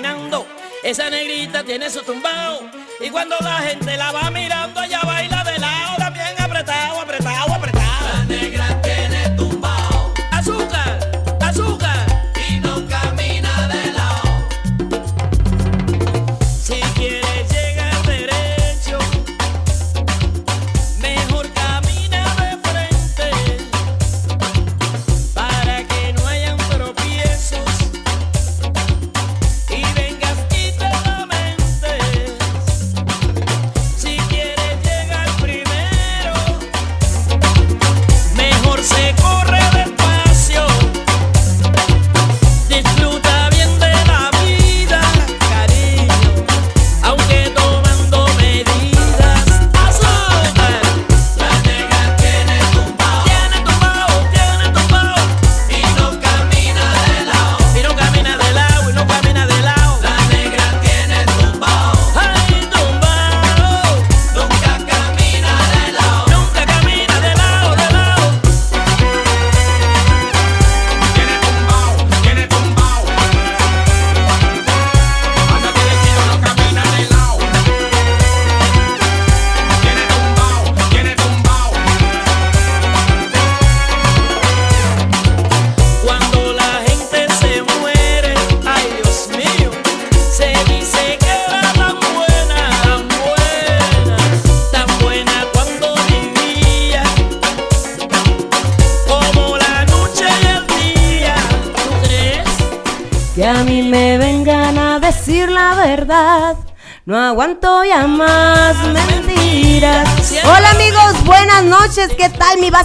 va. Esa negrita tiene su tumbao. Y cuando la gente la va mirando, ella baila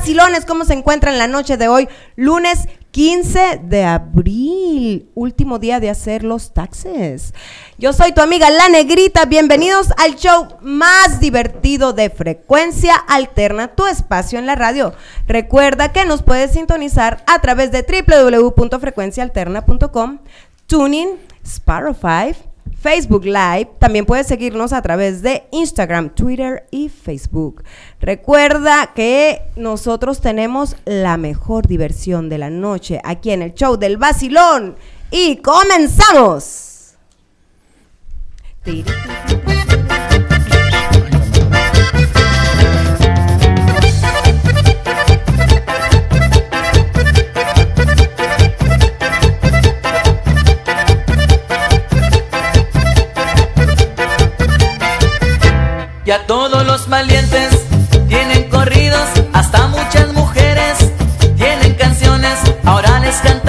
vacilones? ¿Cómo se encuentran la noche de hoy? Lunes 15 de abril, último día de hacer los taxes. Yo soy tu amiga La Negrita. Bienvenidos al show más divertido de frecuencia alterna, tu espacio en la radio. Recuerda que nos puedes sintonizar a través de www.frecuenciaalterna.com, Tuning, Spotify, Facebook Live. También puedes seguirnos a través de Instagram, Twitter y Facebook. Recuerda que nosotros tenemos la mejor diversión de la noche aquí en el show del vacilón. Y comenzamos. Ya todos los valientes tienen corridos, hasta muchas mujeres tienen canciones. Ahora les cantaremos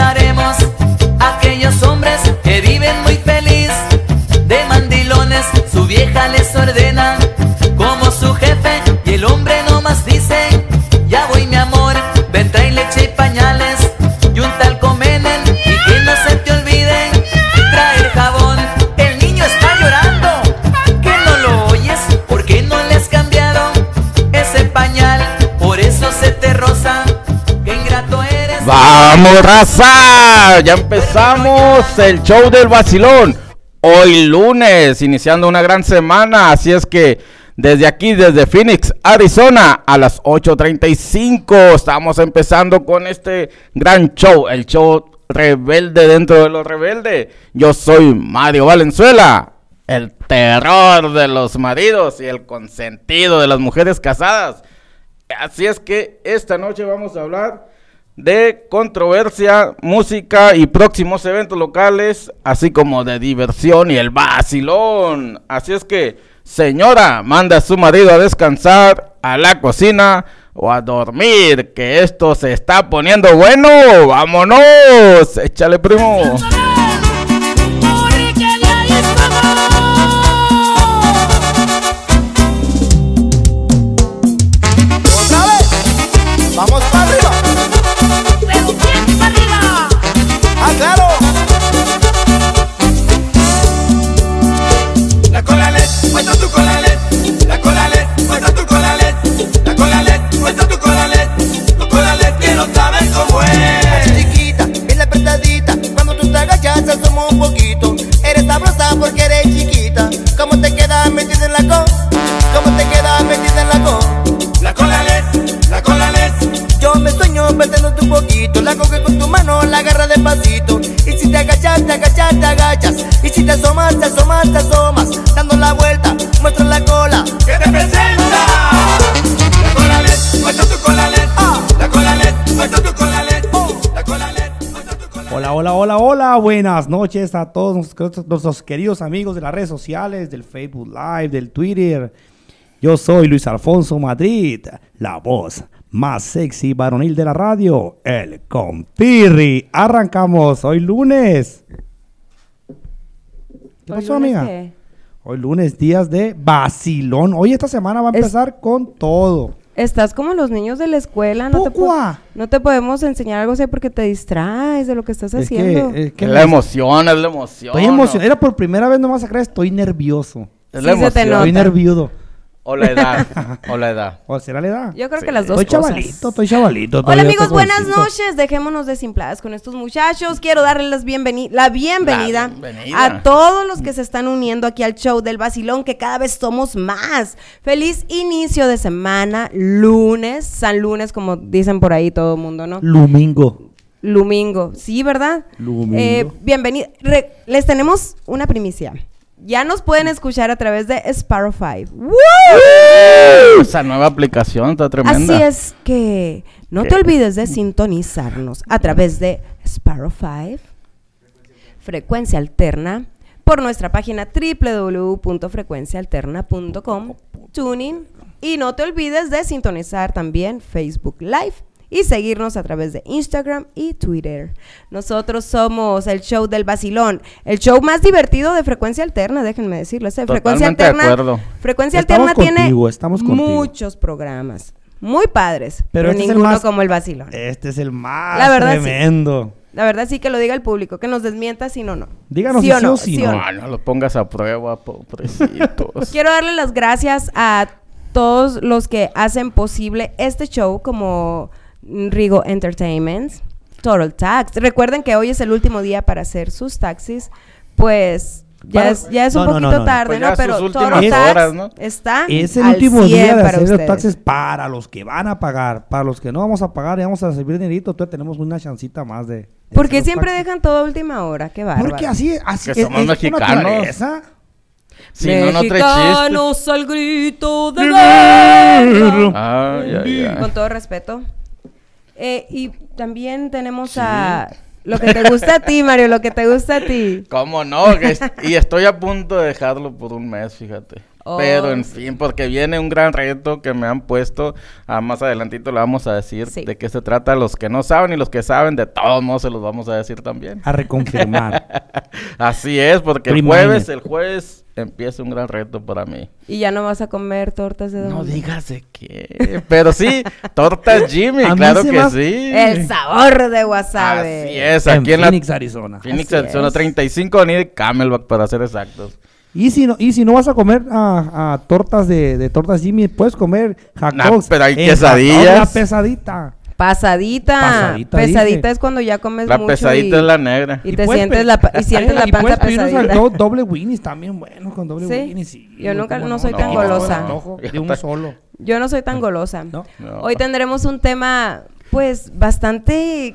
Vamos, raza. Ya empezamos el show del vacilón. Hoy lunes, iniciando una gran semana. Así es que desde aquí, desde Phoenix, Arizona, a las 8.35, estamos empezando con este gran show. El show rebelde dentro de los rebeldes. Yo soy Mario Valenzuela. El terror de los maridos y el consentido de las mujeres casadas. Así es que esta noche vamos a hablar de controversia, música y próximos eventos locales, así como de diversión y el vacilón. Así es que, señora, manda a su marido a descansar, a la cocina o a dormir, que esto se está poniendo bueno. ¡Vámonos! Échale, primo. Hola, hola, hola. Buenas noches a todos nuestros, nuestros queridos amigos de las redes sociales, del Facebook Live, del Twitter. Yo soy Luis Alfonso Madrid, la voz más sexy varonil de la radio, el compirri. Arrancamos hoy lunes. ¿Qué ¿Hoy pasó, amiga? qué? Hoy lunes, días de vacilón. Hoy esta semana va a Es- empezar con todo. Estás como los niños de la escuela, no te, po- no te podemos enseñar algo así porque te distraes de lo que estás Es haciendo. que, es que Es la emoción, es la emoción. estoy ¿no? emocionado. Era por primera vez, no vas a creer, estoy nervioso. Es la Sí se te emoción. nota. Estoy nervioso. O la edad. o la edad. ¿O será la edad? Yo creo Sí. que las dos Estoy cosas. chavalito, estoy chavalito. Hola amigos, buenas jovencito. noches. Dejémonos desimpladas con estos muchachos. Quiero darles las bienveni- la, bienvenida La bienvenida. a todos los que se están uniendo aquí al show del vacilón, que cada vez somos más. Feliz inicio de semana, lunes, San Lunes, como dicen por ahí todo el mundo, ¿no? Lumingo. Lumingo, sí, ¿verdad? Lumingo. Eh, bienvenido. Re- les tenemos una primicia. Ya nos pueden escuchar a través de Sparrow 5. ¡Woo! Esa nueva aplicación está tremenda. Así es que no ¿Qué? te olvides de sintonizarnos a través de Sparrow 5, Frecuencia Alterna, por nuestra página www.frecuenciaalterna.com, Tuning, y no te olvides de sintonizar también Facebook Live y seguirnos a través de Instagram y Twitter. Nosotros somos el show del vacilón, el show más divertido de Frecuencia Alterna, déjenme decirles. ¿eh? Frecuencia Totalmente de Alterna, acuerdo. Frecuencia Estamos Alterna tiene estamos muchos programas muy padres, pero, este es el ninguno más- como el vacilón. Este es el más La verdad, sí. tremendo. La verdad sí que lo diga el público, que nos desmienta si no no. Díganos sí si o sí no, o si sí o no. No, no lo pongas a prueba, pobrecitos. Quiero darle las gracias a todos los que hacen posible este show como Rigo Entertainment, Total Tax. Recuerden que hoy es el último día para hacer sus taxis, pues ya Para- es, ya es un no, no, poquito no, no. tarde, Pues ¿no? Pero Total Tax horas, ¿no? está Es el al último 100 día de para hacer los ustedes. taxes para los que van a pagar. Para los que no vamos a pagar y vamos a recibir dinerito, todavía tenemos una chancita más de. de ¿Por qué los siempre taxes. dejan todo a última hora? Qué bárbaro. Porque así, así Que somos es, mexicanos. si no, no. Mexicanos al grito de guerra. Ay, ay, ay. Con todo respeto. Eh, y también tenemos a lo que te gusta a ti, Mario, lo que te gusta a ti. ¿Cómo no? Y estoy a punto de dejarlo por un mes, fíjate. Oh, Pero en sí. fin, porque viene un gran reto que me han puesto. Ah, más adelantito le vamos a decir Sí. de qué se trata. Los que no saben y los que saben, de todos modos se los vamos a decir también. A reconfirmar. Así es, porque el jueves, el jueves empieza un gran reto para mí. Y ya no vas a comer tortas de No dónde. digas de qué. Pero sí, tortas Jimmy, claro que sí. El sabor de wasabi. Así es, en aquí en, Phoenix, la Arizona. Phoenix, Así Arizona es. 35 Avenida de Camelback para ser exactos. Y si no, y si no vas a comer a, a tortas de, de tortas Jimmy, puedes comer hot Nah, pero hay quesadillas. La pesadita. Pasadita. Pasadita, Pesadita es cuando ya comes La mucho pesadita y, es la negra. y te puedes sientes la y sientes la y panza unos pesadita. dog doble Winnie's también bueno con doble ¿Sí? Winnie's. sí, Yo nunca- ¿cómo no soy tan Me quito el golosa. De un solo. Yo no soy tan golosa. ¿No? No. Hoy tendremos un tema, pues, bastante.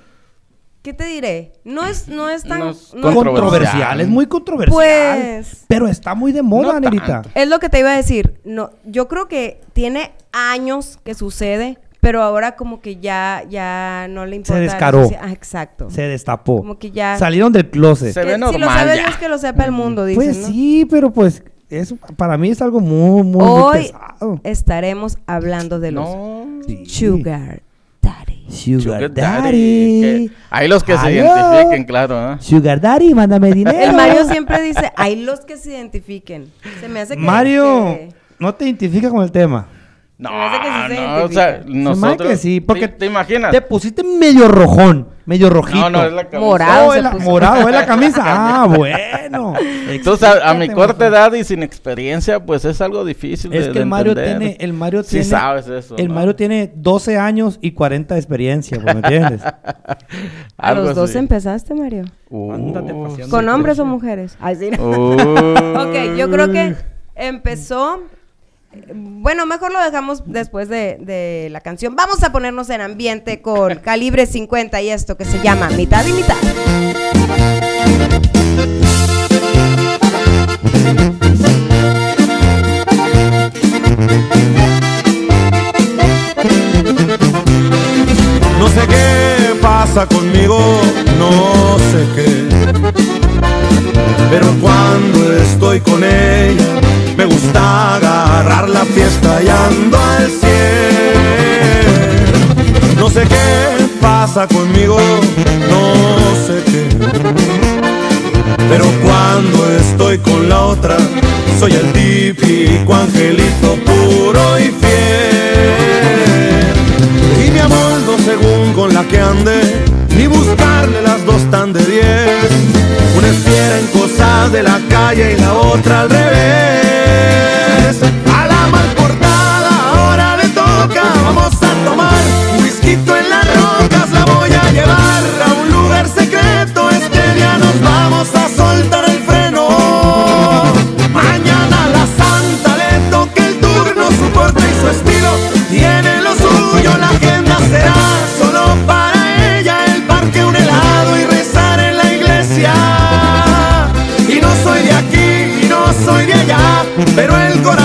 ¿Qué te diré? No es, no es tan. No es no- Controversial. Es muy controversial. Pues- Pero está muy de moda, No Nerita. Es lo que te iba a decir. No, yo creo que tiene años que sucede, pero ahora como que ya, ya no le importa. la descaró. Ah, exacto. Se destapó. Como que ya- Salieron del closet. Se ve si lo normal sabe ya. Dios que lo sepa el mundo, dicen, Pues ¿no? sí, pero pues eso para mí es algo muy, muy, muy Hoy pesado. estaremos hablando de los. Sí. sugar. Sugar, Sugar Daddy. Daddy. Hay los que se identifiquen, claro. ¿eh? Sugar Daddy, mándame dinero. El Mario siempre dice, hay los que se identifiquen. Se me hace que... Mario, que- no te identificas con el tema. No, me hace que sí se no, o sea, identifica. Se me hace nosotros... que sí, porque ¿Te, te imaginas? Te pusiste medio rojón, medio rojito. No, no, es la camisa. Morado. Oh, es la- morado, es la camisa. Ah, bueno. Entonces, a, a mi corta edad y sin experiencia, pues es algo difícil Es de que el de Mario entender. tiene, el Mario Sí tiene, sabes eso, el ¿no? Mario tiene 12 años y 40 de experiencia, pues, ¿me entiendes? ¿A los dos así. empezaste, Mario? Uh. ¿Con Sí, hombres o sí. mujeres? Ay, sí. no. uh. ok, yo creo que empezó... Bueno, mejor lo dejamos después de, de la canción. Vamos a ponernos en ambiente con Calibre 50 y esto que se llama Mitad y Mitad. No sé qué pasa conmigo, no sé qué. Pero cuando estoy con ella, me gusta agarrar la fiesta y ando al cien. No sé qué pasa conmigo, no sé qué. Pero cuando estoy con la otra, soy el típico angelito puro y fiel. Y me amoldo según con la que ande, ni buscarle las dos tan de diez. Una es fiera en cosas de la calle y la otra al revés. A la mal portada ahora le toca, vamos a tomar un whisky en las rocas, la voy a llevar a un lugar secreto. Este día nos vamos a soltar el freno. Mañana la santa le toque el turno, su porte y su estilo tiene lo suyo. La agenda será solo para ella, el parque, un helado y rezar en la iglesia. Y no soy de aquí y no soy de allá, pero el corazón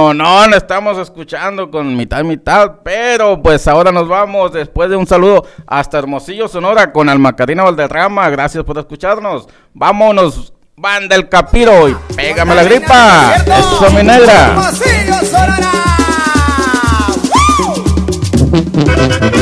No, no, estamos escuchando con mitad, mitad, pero pues ahora nos vamos después de un saludo hasta Hermosillo, Sonora, con Almacarina Valderrama, gracias por escucharnos, vámonos, banda el capiro y pégame la gripa, eso mi negra. Hermosillo, Sonora. Muévelo,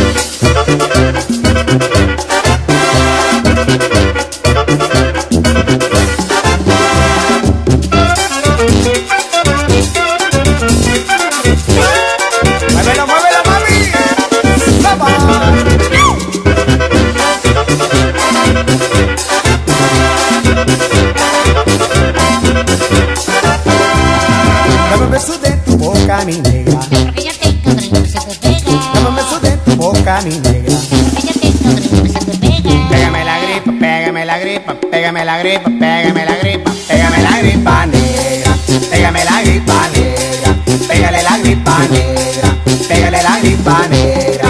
boca, mi negra. Porque ya te encontré, se te pega. Dame un beso de tu boca, mi negra. Porque ya te encontré, se te pega. Pégame la gripa, pégame la gripa, pégame la gripa, pégame la gripa, pégame la gripa negra, pégame la gripa negra, pégale la gripa negra, pégale la gripa negra.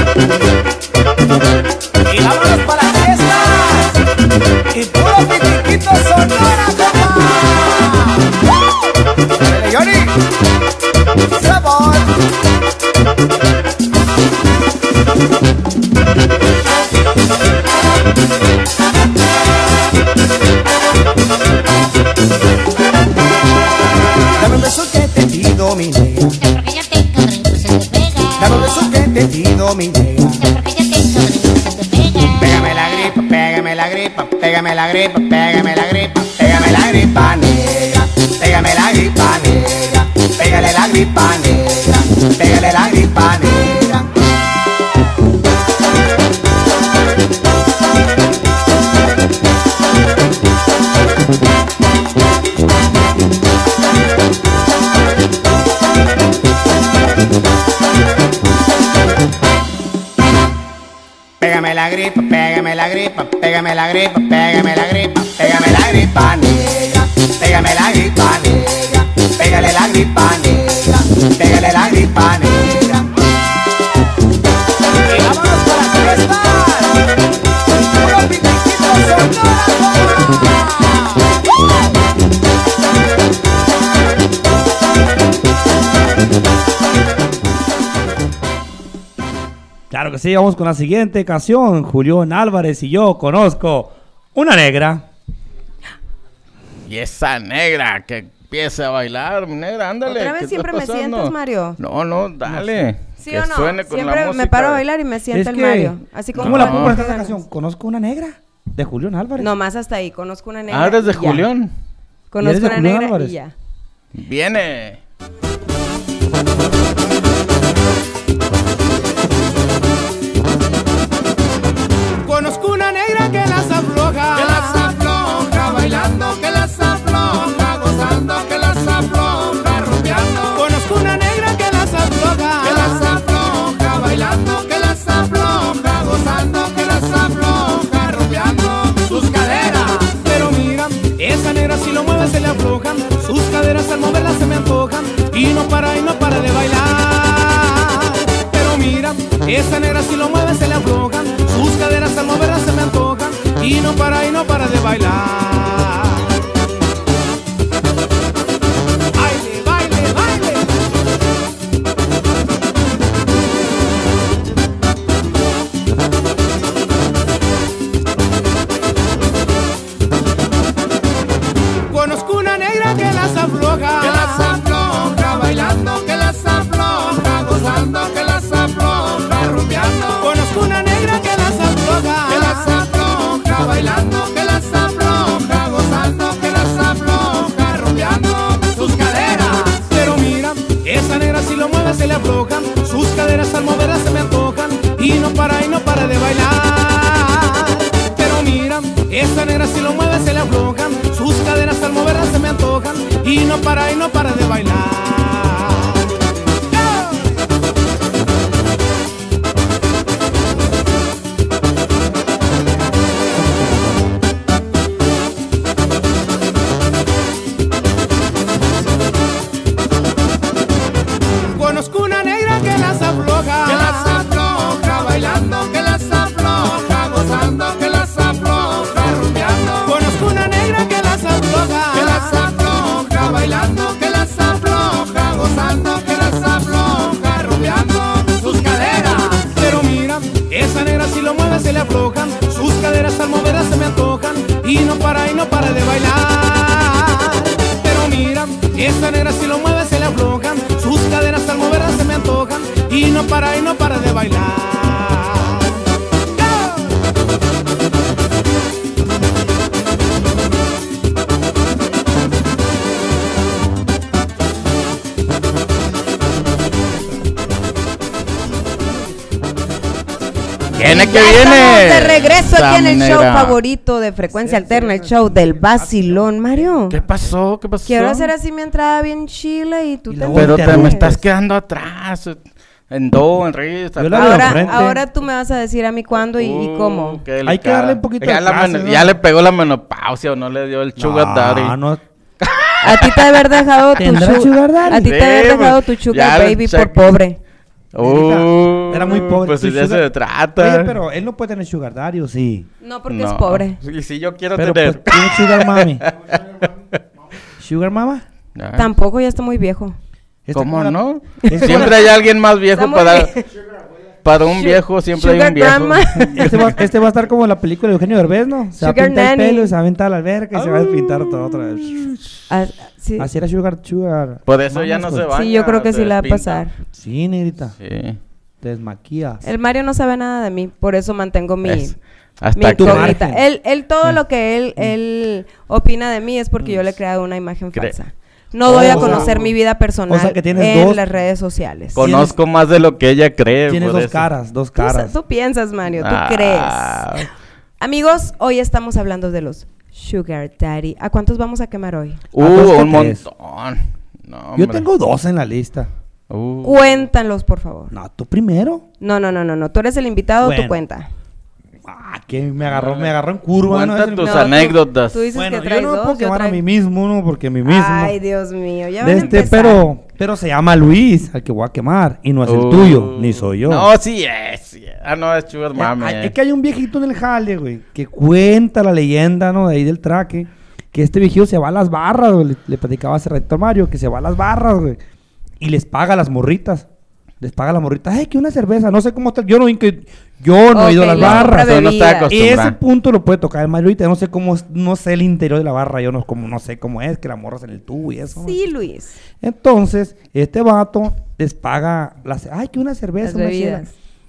Y vámonos para las fiestas y puro pitiquito sonora, compa. Dame un beso que te pido, mi negra. Porque ya te encontré, se te pega. Dame un beso que te pido, mi negra. Porque ya te encontré, se te pega. Pégame la gripa, pégame la gripa, pégame la gripa, pégame la gripa, pégame la gripa negra, pégame la gripa negra, pégale la gripa negra, pégale la gripa negra. Pégame la gripa, pégame la gripa, pégame la gripa, pégame la gripa, pégame la gripa negra, pégame la gripa negra, pégale la gripa negra, Y vámonos para. Puro Claro que sí, vamos con la siguiente canción. Julián Álvarez y yo conozco una negra. Y esa negra, que Empiece a bailar, mi negra, ándale. ¿Otra vez ¿qué está siempre me sientas, Mario? No, no, dale. ¿Sí que o no? suene con la Siempre me música. paro a bailar y me sienta Es el que- Mario. Así como ¿Cómo la pongo esta canción? Conozco una negra de Julián Álvarez. No, más hasta ahí. Conozco una negra. Ah, eres de. Julián. Conozco ¿Y eres de una Julián negra Álvarez? y ya. Viene. Sus caderas al moverlas se me antojan y no para y no para de bailar. Pero mira, esa negra si lo mueve se le aflojan, sus caderas al moverlas se me antojan y no para y no para de bailar. Si lo mueve se le aflojan, sus caderas al moverlas se me antojan. Y no para y no para que Ya viene. Estamos de regreso aquí en el show favorito de frecuencia alterna, el show del vacilón, Mario. ¿Qué pasó? ¿Qué pasó? Quiero hacer así mi entrada bien chile y tú Y te Pero te me estás quedando atrás. En do, en veo Ahora, ahora tú me vas a decir a mí cuándo y, y Uh, cómo. Hay que darle un poquito ya de la clase. Ya le pegó la menopausia o no le dio el sugar daddy. No, no. A ti te haber dejado tu ¿Tendrá su- sugar daddy? A ti te haber pues, dejado tu sugar baby por pobre. Uh, Era muy pobre. Pues de eso sugar- se trata. Oye, pero él no puede tener sugar daddy, ¿o sí? No, porque No. es pobre. Y si yo quiero Pero tener. pues, tiene sugar mami. ¿Sugar mama? Ya. Tampoco, ya está muy viejo. ¿Cómo la- no? Siempre hay alguien más viejo para. Para un viejo siempre hay Sugar un viejo. grandma. Este va, este va a estar como la película de Eugenio Derbez, ¿no? Se va a Sugar pintar el pelo y se va a aventar a la alberca y se va a pintar todo otra vez. Ah, sí. Así era Sugar Sugar. Por eso ya no se va. Sí, yo creo que sí le va a pasar. Sí, negrita. Sí. Te desmaquillas. El Mario no sabe nada de mí, por eso mantengo mi, Es- mi Hasta margen. Él, él todo lo que él, él opina de mí es porque yo le he creado una imagen Cre- falsa. No doy a o sea- conocer mi vida personal o sea que tienes en dos- las redes sociales. Conozco más de lo que ella cree. Tienes por dos eso. caras, dos caras. tú piensas, Mario, tú Ah. crees. Amigos, hoy estamos hablando de los Sugar Daddy. ¿A cuántos vamos a quemar hoy? Uh, ¿A dos que un montón. No, Yo tengo dos en la lista. Uh. Cuéntalos, por favor. No, tú primero. No, no, no, no, no. Tú eres el invitado, Bueno. tú cuenta. Ah, que me agarró, me agarró en curva. ¿no? Cuenta tus No, tú- anécdotas. Tú dices Bueno, que yo no me dos, puedo quemar a mí mismo, ¿no? Porque a mí mismo. Ay, Dios mío, ya van a este, empezar. pero, pero se llama Luis, al que voy a quemar. Y no es el tuyo, ni soy yo. No, sí es. sí es. Ah, no, es Eh, Mami. Es que hay un viejito en el jale, güey, que cuenta la leyenda, ¿no? De ahí del traque. Que este viejito se va a las barras, güey. Le, le platicaba hace rato a Mario que se va a las barras, güey. Y les paga a las morritas. Les paga la morrita, ay, que una cerveza, no sé cómo está, yo no, que, yo no he ido a las barras. Pero no está. Ese punto lo puede tocar el Mario ahorita, no sé cómo, es- no sé el interior de la barra, yo no, como, no sé cómo es, que la morras en el tubo y eso. Sí, Luis. Entonces, este vato les paga, las, ay, que una cerveza, Las una.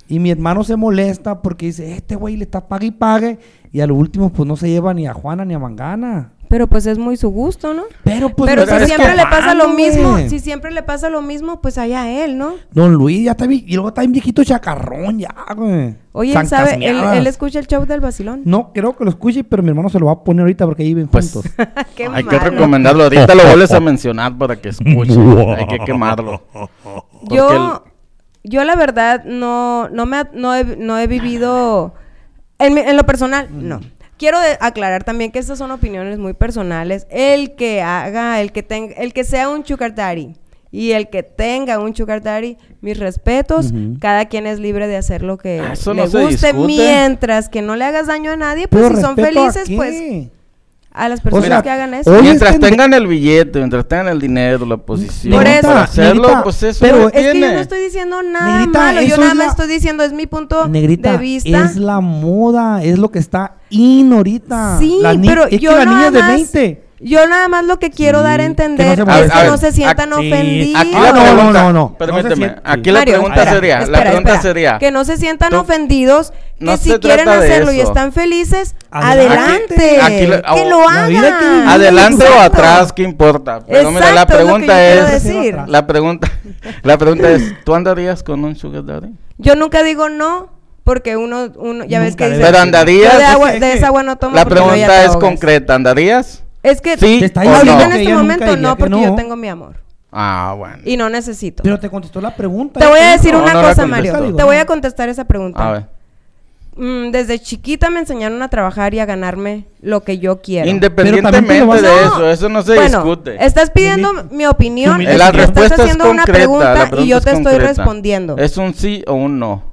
Y mi hermano se molesta porque dice, este güey le está pague y pague. Y a lo último, pues no se lleva ni a Juana ni a Mangana. Pero pues es muy su gusto, ¿no? Pero pues Pero si siempre le pasa lo mismo, si siempre le pasa lo mismo, pues allá él, ¿no? Don Luis ya está bien, y luego está bien viejito chacarrón ya, güey. Oye, él sabe, él, él escucha el show del vacilón. No, creo que lo escuche, pero mi hermano se lo va a poner ahorita porque ahí viven Pues, juntos. Qué Hay que recomendarlo. Ahorita lo vuelves a mencionar para que escuche. Hay que quemarlo. Porque Yo, yo la verdad no, no me, ha- no he, no he vivido, en, mi- en lo personal, no. Quiero aclarar también que estas son opiniones muy personales. El que haga, el que tenga, el que sea un sugar daddy y el que tenga un sugar daddy, mis respetos. Cada quien es libre de hacer lo que Ah, eso le no guste, mientras que no le hagas daño a nadie. Pues Pero si son felices, pues? A las personas sea, que hagan eso. Mientras es que- tengan el billete, mientras tengan el dinero, la posición Por eso. para hacerlo, Negrita, pues eso pero Es que yo tiene. no estoy diciendo nada Negrita, malo, yo nada es más la- estoy diciendo, es mi punto Negrita, de vista. es la moda, es lo que está in ahorita. Sí, La ni- pero es yo que la niña de más, 20. Yo nada más lo que quiero Sí, dar a que entender no se es que no se sientan aquí- ofendidos. Aquí la no, pregunta, no, no, no. permíteme, No se siente- aquí la Mario, pregunta espera, sería, la espera, pregunta espera. sería, que no se sientan tú- ofendidos, que no si quieren hacerlo y están felices, Adelante. Aquí le- que lo la que hagan. vivirla. adelante o atrás, ¿qué importa? Pero mira, la Exacto, es lo que pregunta quiero es, decir. la pregunta, la pregunta es, ¿tú andarías con un sugar daddy? Yo nunca digo no, porque uno, uno ya ves Nunca que debe dice, Pero andarías, de, agua, es de que esa agua no tomo la porque no, pregunta es ahogas. concreta, ¿andarías? Es que Sí Te está o diciendo ahorita no. en este momento no, que porque no. yo tengo mi amor Ah, bueno. y no necesito. Pero te contestó la pregunta. Te voy a decir No, una cosa. Mario. Digo, Te voy a contestar esa pregunta. A ver. Mm, desde chiquita me enseñaron a trabajar y a ganarme lo que yo quiero. Independientemente vas de eso, eso no se bueno, discute. estás pidiendo mi opinión, Tu es Eh, la tú estás respuesta es haciendo una concreta. pregunta la y pregunta yo es te estoy concreta. respondiendo. Es un sí o un no.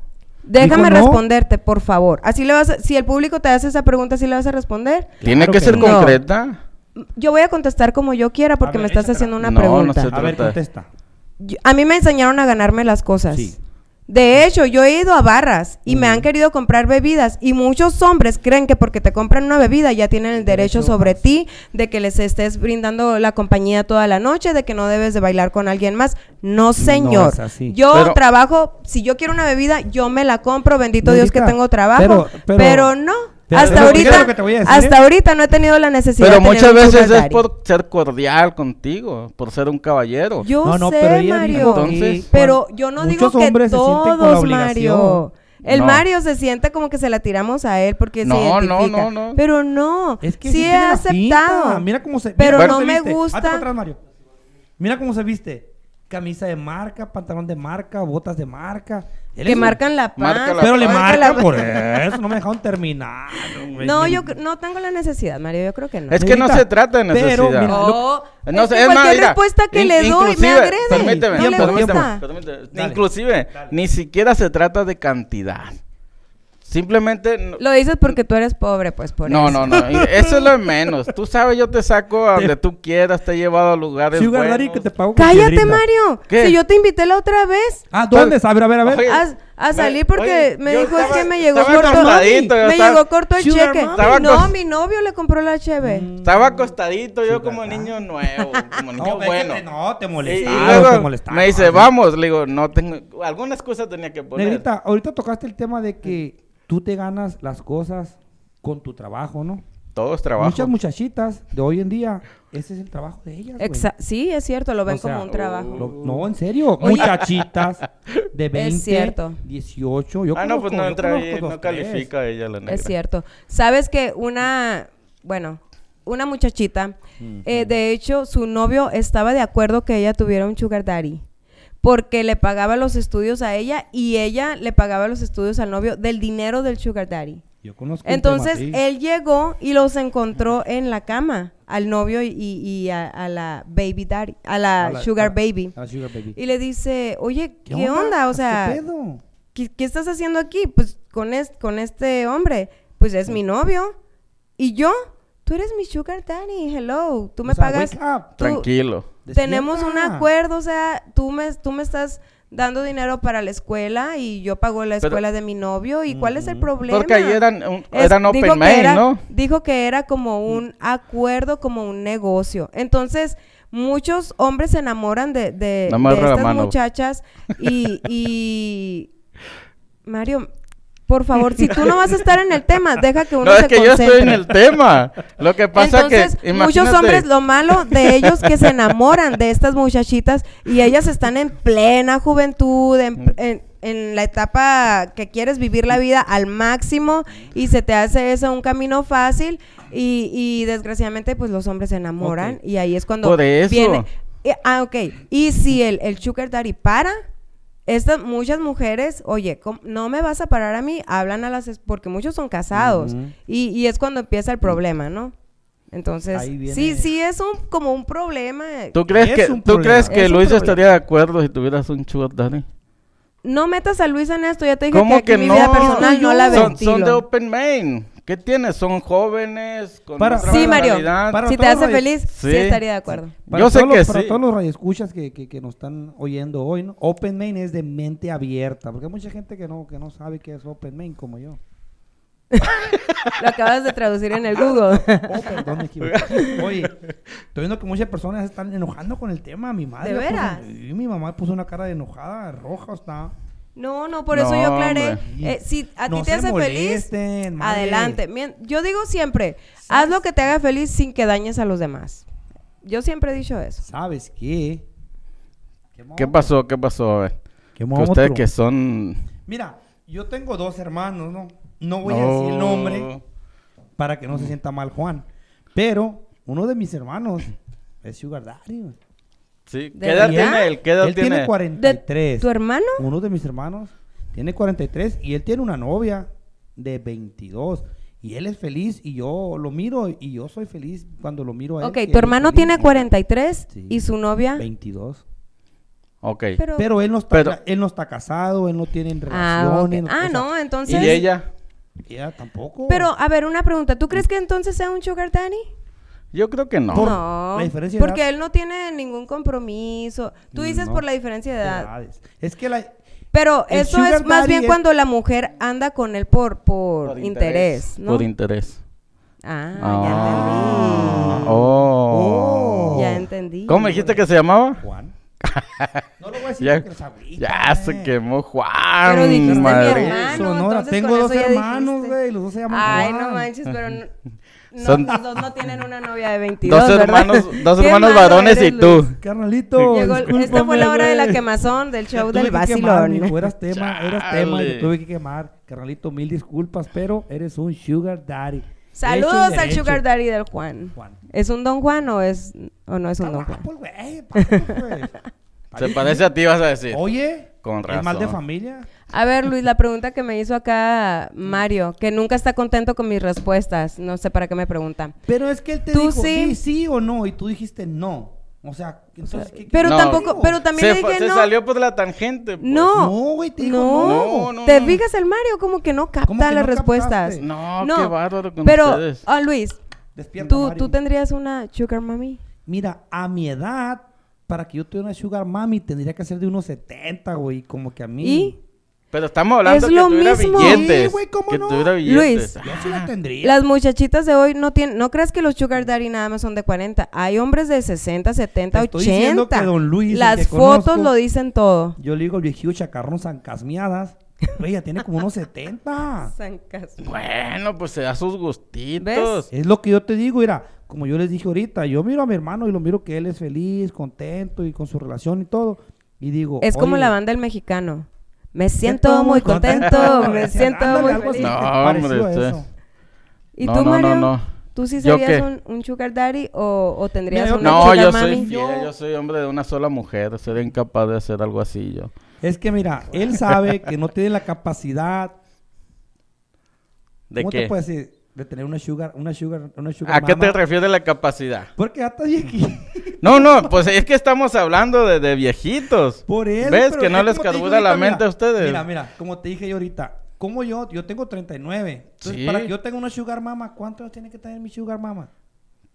Déjame no. responderte, por favor. Así le vas a- si el público te hace esa pregunta, ¿sí le vas a responder? Tiene Claro que que ser no. concreta. Yo voy a contestar como yo quiera porque me estás échatela. haciendo una No, no pregunta. se A ver, contesta. Yo- a mí me enseñaron a ganarme las cosas. Sí. De hecho, yo he ido a barras y me han querido comprar bebidas y muchos hombres creen que porque te compran una bebida ya tienen el derecho Derecho sobre ti, de que les estés brindando la compañía toda la noche, de que no debes de bailar con alguien más. No, señor. es así. Yo Pero- trabajo, si yo quiero una bebida, yo me la compro, bendito Dios que tengo trabajo, pero- pero, pero- no. Hasta pero, ¿qué es ahorita, decir, hasta eh? ahorita no he tenido la necesidad Pero de tener muchas un veces es por ser cordial contigo, por ser un caballero. Yo No, no, sé, pero Mario. Entonces- Pero yo no digo que todos. Mario. El No. Mario se siente como que se la tiramos a él porque No, no, identifica. no, no. Pero no. Es que sí, he aceptado. Mira cómo se Pero mira no se me viste. gusta. Hazte para atrás, Mario. Mira cómo se viste. Camisa de marca, pantalón de marca, botas de marca. Que marcan la Marca la Pero le marcan la por eso. No me dejaron terminar. No, yo no tengo la necesidad, Mario. Yo creo que no. Es que no se trata de pero, necesidad. mira, Oh, No es sé, que es cualquier mira, respuesta que in- le doy me agrede. Permíteme, no permíteme, gusta. permíteme, Dale. Inclusive, ni siquiera se trata de cantidad. Simplemente... no- Lo dices porque tú eres pobre, pues por No, eso. no, no, y eso es lo de menos. Tú sabes, yo te saco a donde tú quieras, te he llevado a lugares Sugar Daddy buenos. que te pago Cállate, piedrita. Mario. ¿Qué? Si yo te invité la otra vez. Ah, ¿dónde? A ver, a ver, a ver. Oye, A, salir porque oye, me dijo estaba- es que me llegó corto. Me estaba- llegó corto el Sugar cheque. Estaba no, mi novio le compró la cheve. Estaba acostadito yo como ¿verdad? niño nuevo, como niño No, bueno. no, te Y, y molestaba. luego te molestaba. me dice, vamos, le digo, no tengo, alguna excusa tenía que poner. Negrita, ahorita tocaste el tema de que tú te ganas las cosas con tu trabajo, ¿no? Todo es trabajo. Muchas muchachitas de hoy en día, ese es el trabajo de ellas. Exa- sí, es cierto, lo ven O sea, como un trabajo. Lo- no, en serio. Oye. Muchachitas de 20, cierto. 18. Yo ah, no, pues conozco- no yo entra ahí, no califica ella la negra. Es cierto. Sabes que una, bueno, una muchachita, eh, de hecho, su novio estaba de acuerdo que ella tuviera un sugar daddy. Porque le pagaba los estudios a ella y ella le pagaba los estudios al novio del dinero del sugar daddy. Yo conozco un Entonces tema así. él llegó y los encontró en la cama, al novio y, y a, a la baby daddy, a la, A la- sugar a baby. a la sugar baby. Y le dice, oye, ¿qué, onda? O sea, ¿Qué pedo? ¿qué, qué estás haciendo aquí? Pues con, es- con este hombre. Pues es mi novio. ¿Y yo? Tú eres mi sugar daddy. Hello. Tú me O sea, pagas. wake up. tú- Tranquilo. Tenemos un acuerdo, o sea, tú me, tú me estás dando dinero para la escuela y yo pago la Pero- escuela de mi novio. ¿Y cuál es el problema? Porque ahí eran, un- Es- eran dijo open era- ¿no? Dijo que era como un acuerdo, como un negocio. Entonces, muchos hombres se enamoran de, de, de estas muchachas y, y... Mario, por favor, si tú no vas a estar en el tema, deja que uno No, se es que yo estoy en concentre. el tema. Lo que pasa Entonces, que, muchos hombres, lo malo de ellos que se enamoran de estas muchachitas y ellas están en plena juventud, en, en- en la etapa que quieres vivir la vida al máximo y se te hace eso un camino fácil y, y desgraciadamente pues los hombres se enamoran y ahí es cuando Por eso. viene... eh, ah, ok. Y si el, el sugar daddy para, estas muchas mujeres, oye, ¿cómo- no me vas a parar a mí, hablan a las, porque muchos son casados y, y es cuando empieza el problema, ¿no? Entonces, viene- sí, sí es un como un problema. ¿Tú crees, Es que, ¿tú problema. crees que Es Luis estaría de acuerdo si tuvieras un sugar daddy? No metas a Luis en esto, ya te dije ¿Cómo que, aquí que mi no? vida personal no la son, ventilo. son de open main. ¿Qué tienes? ¿Son jóvenes? Con Para- otra Sí, Mario. Para si te hace feliz, sí. Sí. estaría de acuerdo. Para Yo sé que los- Para sí. todos los radioescuchas que, que, que nos están oyendo hoy, ¿no? Open Main es de mente abierta, porque hay mucha gente que no, que no sabe qué es Open Main, como yo. Lo acabas de traducir en el Google. Oh, perdón, me equivoqué. Oye, estoy viendo que muchas personas están enojando con el tema. Mi madre. ¿De puso- veras? Sí, mi mamá puso una cara de enojada, roja, está. No, no, por eso No, yo aclaré. eh, si a No ti te se hace molesten, feliz, madre. adelante. Yo digo siempre, haz lo que te haga feliz sin que dañes a los demás. Yo siempre he dicho eso. ¿Sabes qué? ¿Qué pasó? ¿Qué pasó? A ver. ¿Qué Que ustedes que son... Mira, yo tengo dos hermanos, ¿no? No voy a decir el nombre para que no se sienta mal Juan. Pero uno de mis hermanos es Sugar Daddy. Sí. ¿De ¿Qué edad verdad? tiene él? ¿Qué edad Él tiene? tiene ¿De 43. tu hermano? Uno de mis hermanos tiene 43 y él tiene una novia de 22. Y él es feliz y yo lo miro y yo soy feliz cuando lo miro a él. Ok, tu hermano tiene 43 Sí. y su novia... 22. Ok. Pero, Pero él no está, Pero- él no está casado, él no tiene ah, relaciones. Ah, o sea, no, ¿Y entonces... ella? Ella tampoco. Pero, a ver, una pregunta. ¿Tú crees que entonces sea un sugar daddy? Yo creo que no. Por no, la diferencia de porque edad. él no tiene ningún compromiso. Tú dices No. por la diferencia de edad. Edades. Es que la, Pero El eso es más bien es- cuando la mujer anda con él por, por, interés, ¿no? Por interés. ah, Ah. ya Oh. entendí. Ya entendí. ¿Cómo dijiste que se llamaba? Juan. No lo voy a decir Ya, porque les agüita, ya se quemó Juan. Pero dijiste mi madre. hermano. Sonora, entonces tengo dos hermanos, güey, los dos se llaman Ay, Juan. no manches, pero no, no, Son- los dos no tienen una novia de 22, Dos ¿verdad? hermanos, dos hermanos varones y tú. Luis. Carnalito, Llegó- esta fue la hora de la quemazón del show del quemar, vacilón. mijo, eras tema, eras tema y te tuve que quemar. Carnalito, mil disculpas, pero eres un sugar daddy. Saludos al sugar daddy del Juan. Juan. ¿Es un don Juan o es o no es un Está don Juan? papi, güey. Se parece a ti, vas a decir. Oye, Con es mal de razón. familia. A ver, Luis, la pregunta que me hizo acá Mario, que nunca está contento con mis respuestas. No sé para qué me pregunta. Pero es que él te Tú dijo sí. sí. sí o no y tú dijiste no. O sea, entonces, ¿qué- qué- Pero No. tampoco, pero también se, le fue- dije se no. salió por la tangente. pues. No. No, güey, te dijo no. no. No, ¿Te no. fijas el Mario? Como que no capta ¿Cómo que las no respuestas. captaste? No, No, qué bárbaro con Pero, ustedes. ah, Luis, Despierta, ¿tú, Mario. ¿tú tendrías una sugar mami? Mira, a mi edad, para que yo tuviera una sugar mami, tendría que ser de unos 70, güey. Como que a mí. ¿Y? Pero estamos hablando Es que lo tuviera mismo. billetes. Sí, güey, ¿cómo que no? tuviera Luis. billetes. Yo sí la tendría. Las muchachitas de hoy no tienen, no creas que los sugar daddy nada más son de 40. Hay hombres de 60, 70, Te estoy diciendo 80. que don Luis, el Las que fotos conozco- lo dicen todo. Yo le digo al viejillo chacarrón San Casmiadas. Güey, ya tiene como unos 70. Bueno, pues se da sus gustitos. ¿Ves? Es lo que yo te digo, mira, como yo les dije ahorita, yo miro a mi hermano y lo miro que él es feliz, contento y con su relación y todo. Y digo, Es como la banda del mexicano. Me siento muy contento, me siento Ándale, muy feliz. No, parecido hombre, a usted- eso. ¿Y No, tú, no, no, Mario? no. ¿Tú sí ¿Yo serías un, un sugar daddy o, o tendrías una No, sugar yo mami? soy fiel, yo soy hombre de una sola mujer. Sería incapaz de hacer algo así yo. Es que mira, él sabe que no tiene la capacidad, ¿De ¿cómo qué? te puedo decir? De tener una sugar, una sugar, una sugar ¿A qué te refieres la capacidad? Porque ya estás viejito. No, no, pues es que estamos hablando de, de viejitos. Por eso. ¿Ves pero que no es les carbura la mente a ustedes? Mira, mira, como te dije yo ahorita, como yo, yo tengo 39. Entonces, Sí. para que yo tenga una sugar mama, ¿cuánto tiene que tener mi sugar mama?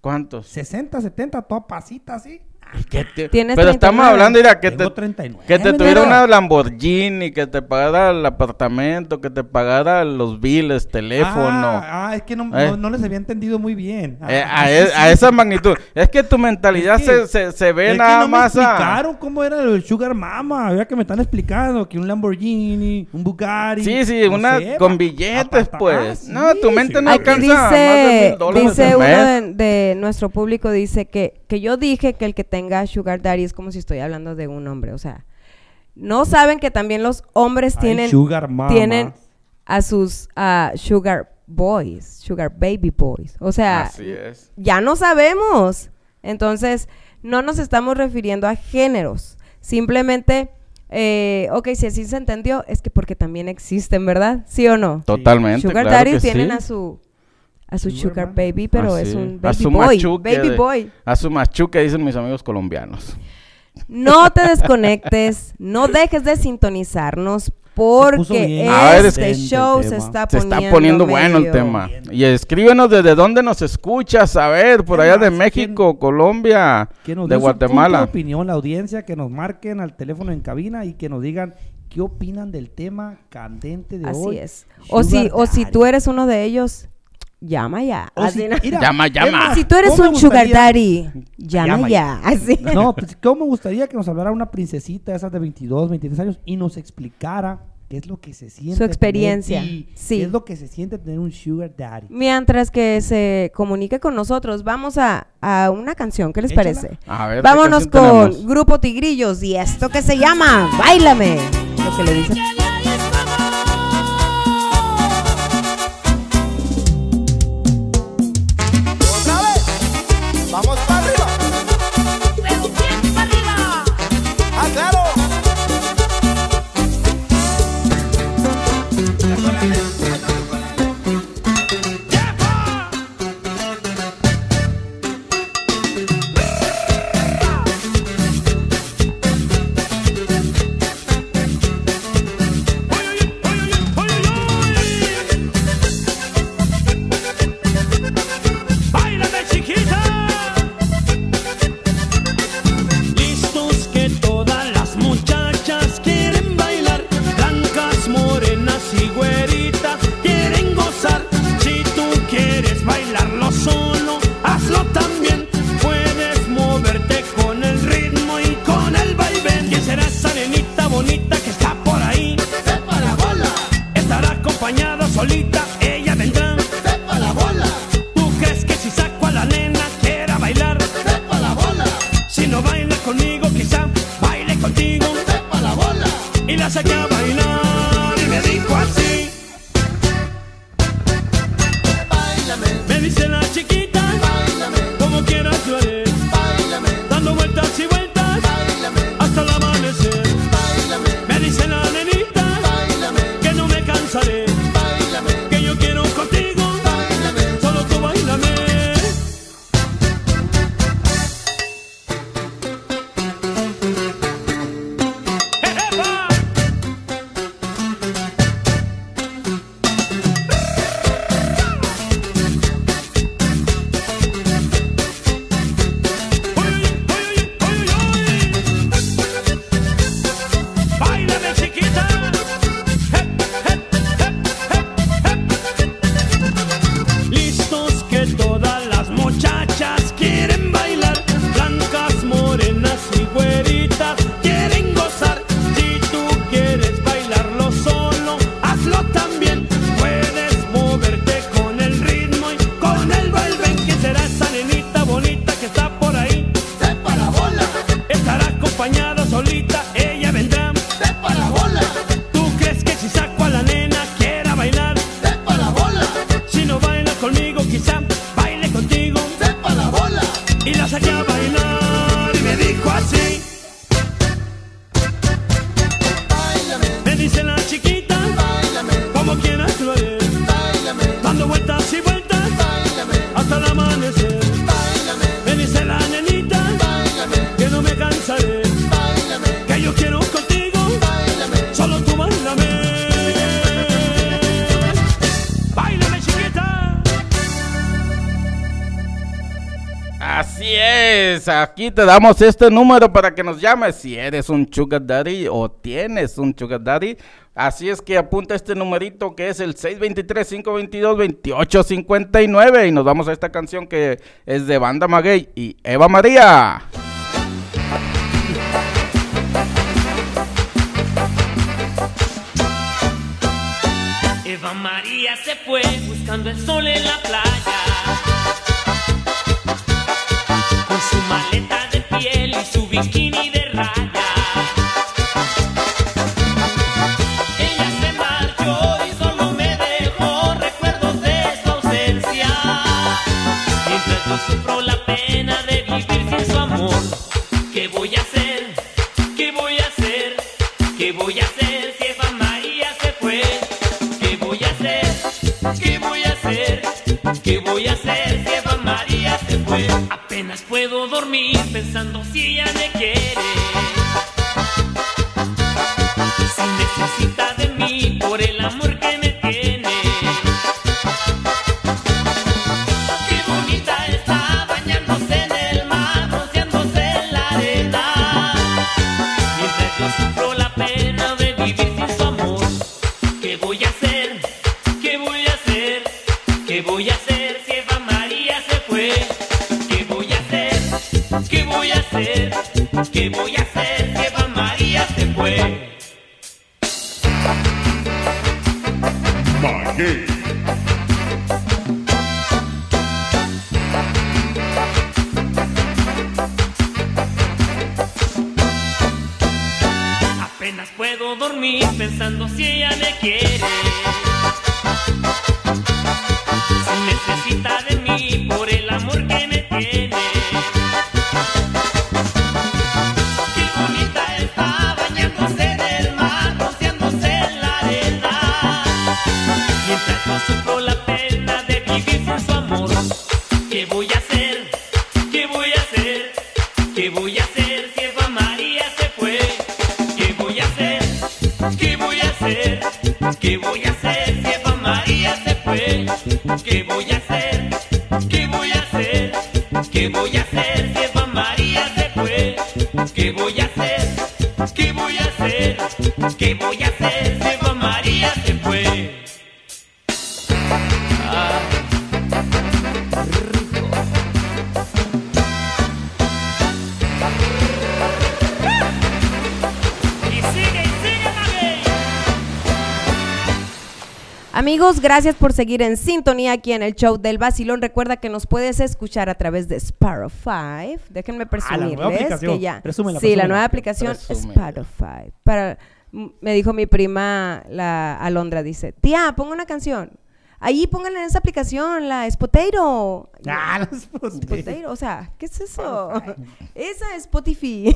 ¿Cuántos? 60, 70, toda pasita así. ¿Qué te- Tienes Pero estamos 39. hablando, mira, que te, Tengo 39. que te tuviera una Lamborghini, que te pagara el apartamento, que te pagara los biles, teléfono. Ah, ah, es que no, Eh. no, no les había entendido muy bien. Ah, Eh, a, sí, sí, a esa magnitud. Es que tu mentalidad Es que- se, se, se ve Es que nada me más a... explicaron cómo era el Sugar Mama. Vea que me están explicando que un Lamborghini, un Bugatti. Sí, sí, no una sé, con billetes, pues. ah, No, tu mente sí. no alcanza más de dice, mil dólares dice al uno de, de nuestro público, dice que, que yo dije que el que tenga Sugar Daddy es como si estoy hablando de un hombre. O sea, no saben que también los hombres Ay, tienen, Sugar Mama. tienen a sus Sugar Boys, Sugar Baby Boys. O sea, Así es. ya no sabemos. Entonces, no nos estamos refiriendo a géneros. Simplemente, eh, ok, si así se entendió, es que porque también existen, ¿verdad? ¿Sí o no? Totalmente, Sugar claro Daddy tienen sí. a su a su Sugar. Baby, pero Así es es. un A baby su boy. Baby de- boy. A su machuque, dicen mis amigos colombianos. No te desconectes, no dejes de sintonizarnos porque ver, este show el se tema. está Se poniendo está poniendo bueno el tema. Y escríbenos desde dónde nos escuchas, a ver, por allá de más, México, Colombia, Que nos de su de Guatemala. opinión la audiencia, que nos marquen al teléfono en cabina y que nos digan qué opinan del tema candente de hoy. Así es. O si, o si tú eres uno de ellos, llama ya. O Así si- no- mira, Llama, llama. más, si tú eres ¿cómo me un sugar daddy, llama, Llama ya. Así. No, pues cómo me gustaría que nos hablara una princesita esas de 22, 23 años y nos explicara qué es lo que se siente. tener- experiencia, sí. ¿Qué es lo que se siente tener un sugar daddy? Mientras que se comunique con nosotros, vamos a, a una canción. ¿Qué les Échala. parece? A ver, ¿qué Vámonos con tenemos? Grupo Tigrillos y esto que se llama Báilame. Lo que le dice. Te damos este número para que nos llames si eres un sugar daddy o tienes un sugar daddy. Así es que apunta este numerito que es el 623-522-2859 y nos vamos a esta canción que es de Banda Maguey y Eva María. Eva María se fue buscando el sol en la playa. Y su bikini de raya. Ella se marchó y solo me dejó recuerdos de su ausencia. Mientras yo sufro la pena de vivir sin su amor. ¿Qué voy a hacer? ¿Qué voy a hacer? ¿Qué voy a hacer si Eva María se fue? Pensando si ella me quiere. Gracias por seguir en sintonía aquí en el show del Basilón. Recuerda que nos puedes escuchar a través de Spotify. Déjenme Ah, la nueva presumirles aplicación. que ya. Presúmela, sí, la nueva aplicación Presúmela. Spotify. Para, me dijo mi prima, la Alondra, dice, tía, ponga una canción. Ahí pónganle en esa aplicación, la Spotato. Ah, posible. Spotato, o sea, ¿qué es eso? Esa es Spotify.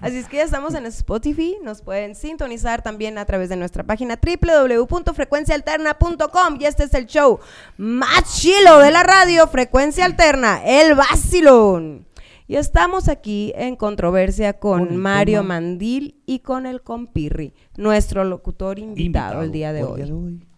Así es que ya estamos en Spotify. Nos pueden sintonizar también a través de nuestra página www.frecuencialterna.com. Y este es el show más chilo de la radio, Frecuencia Alterna, el Basilón. Y estamos aquí en controversia con, Mario. Mandil y con el compirri, nuestro locutor invitado, el día de por hoy.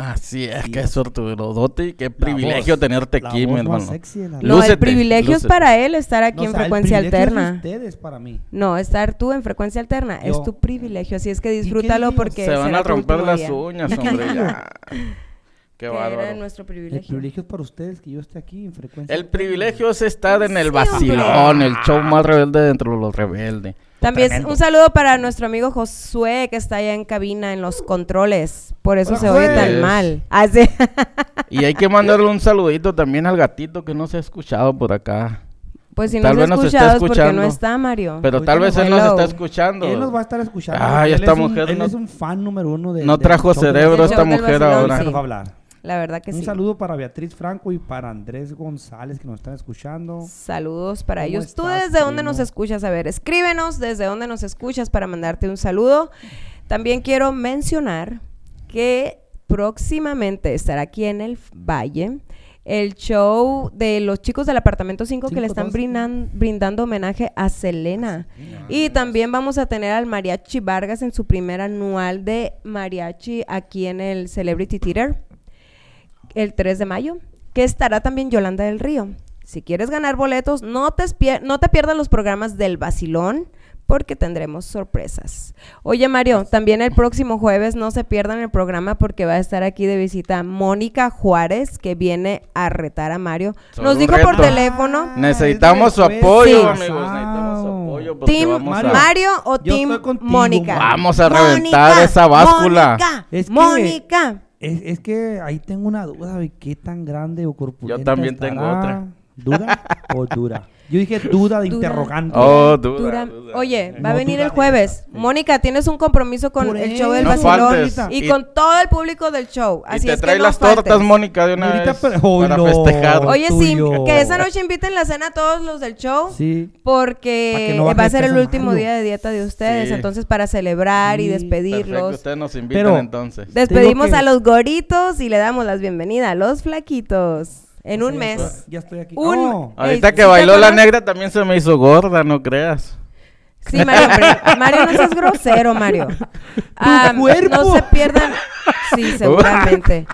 Así es, qué sortudote y qué privilegio voz, tenerte aquí, mi hermano. sexy No, Lúcete, el privilegio es lúcete. para él estar aquí No, en o sea, el Frecuencia privilegio es Alterna. ustedes para mí. No, estar tú en frecuencia alterna es Yo. tu privilegio, así es que disfrútalo porque Se van a romper las día. uñas, hombre, ya. Qué Que era bárbaro. nuestro El privilegio. privilegio es para ustedes que yo esté aquí en frecuencia. El privilegio es estar en el Sí, hombre. vacilón, el show más rebelde dentro de los rebeldes. También Tremendo. un saludo para nuestro amigo Josué que está allá en cabina en los controles. Por eso Hola, se oye tan mal. Ah, sí. Y hay que mandarle un saludito también al gatito que no se ha escuchado por acá. Pues si no se ha escuchado es porque no está Mario. Pero tal vez él nos está escuchando. Él nos va a estar escuchando. Él esta es un- mujer Él no- es un fan número uno de. No trajo cerebro esta mujer ahora. sí. nos va a hablar. La verdad que un sí. saludo para Beatriz Franco y para Andrés González que nos están escuchando. Saludos para ¿Cómo ellos. ¿Tú desde dónde primo? nos escuchas? A ver, escríbenos desde dónde nos escuchas para mandarte un saludo. También quiero mencionar que próximamente estará aquí en el Valle el show de los chicos del apartamento 5 que le están brindan- brindando homenaje a Selena. Y también vamos a tener al Mariachi Vargas en su primer anual de mariachi aquí en el Celebrity Theater el 3 de mayo, que estará también Yolanda del Río. Si quieres ganar boletos, no te, no te pierdas los programas del Basilón porque tendremos sorpresas. Oye Mario, también el próximo jueves no se pierdan el programa porque va a estar aquí de visita Mónica Juárez que viene a retar a Mario. Nos dijo por teléfono. Necesitamos su apoyo, amigos. Necesitamos su apoyo Team vamos Mario, a... o Yo Team Mónica. Vamos a reventar esa báscula. Mónica, Es que- Mónica. Es, es que ahí tengo una duda de qué tan grande o corpulenta Yo también tengo estará. otra. ¿Duda o dura? Yo dije duda de interrogante. Oh, duda. Oye, va a venir el jueves. sí. Mónica, tienes un compromiso con Por el show del. No vacilón y, Y- con todo el público del show. Y te es trae que no las faltes. tortas, Mónica, de una vez pero- ¡Ay, para no! festejar. Oye, sí, que esa noche inviten la cena a todos los del show. Sí. Porque no va a ser el último día de dieta de ustedes. Sí. Entonces, para celebrar y Sí, Perfecto, despedirlos, ustedes nos invitan Pero- entonces. despedimos que- a los goritos y le damos las bienvenidas a los flaquitos. En un mes. Ya estoy aquí. Un- Oh. Ahorita Ey, que ¿sí te bailó la acuerdas? negra también se me hizo gorda, no creas. Sí, Mario, hombre. Mario, no seas grosero, Mario. Ah, cuerpo. No se pierdan. Sí, seguramente.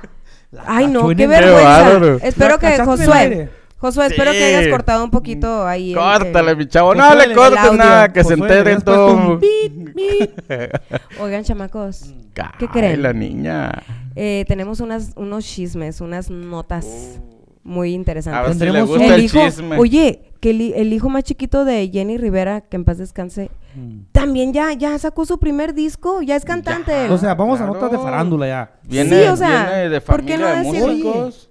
Ay, no, cachó qué en el- Qué vergüenza. bárbaro. Espero ¿La que cachaste en el Josué, aire? Josué, espero que Sí. hayas cortado un poquito ahí. el- Córtale, el- mi chavo. No Josué, le el cortes audio. nada, que se Josué, le enteren habías puesto todo. un bip, bip. Oigan, chamacos, ¿qué Ay, creen? la niña. Eh, tenemos unas, unos chismes, unas notas muy A ver si le gusta el el hijo, chisme. oye, que el, el hijo más chiquito de Jenny Rivera, que en paz descanse, también ya, ya sacó su primer disco, ya es cantante. O sea, vamos a notas de farándula ya. Viene, Sí, o sea, viene de ¿por qué familia no de músicos.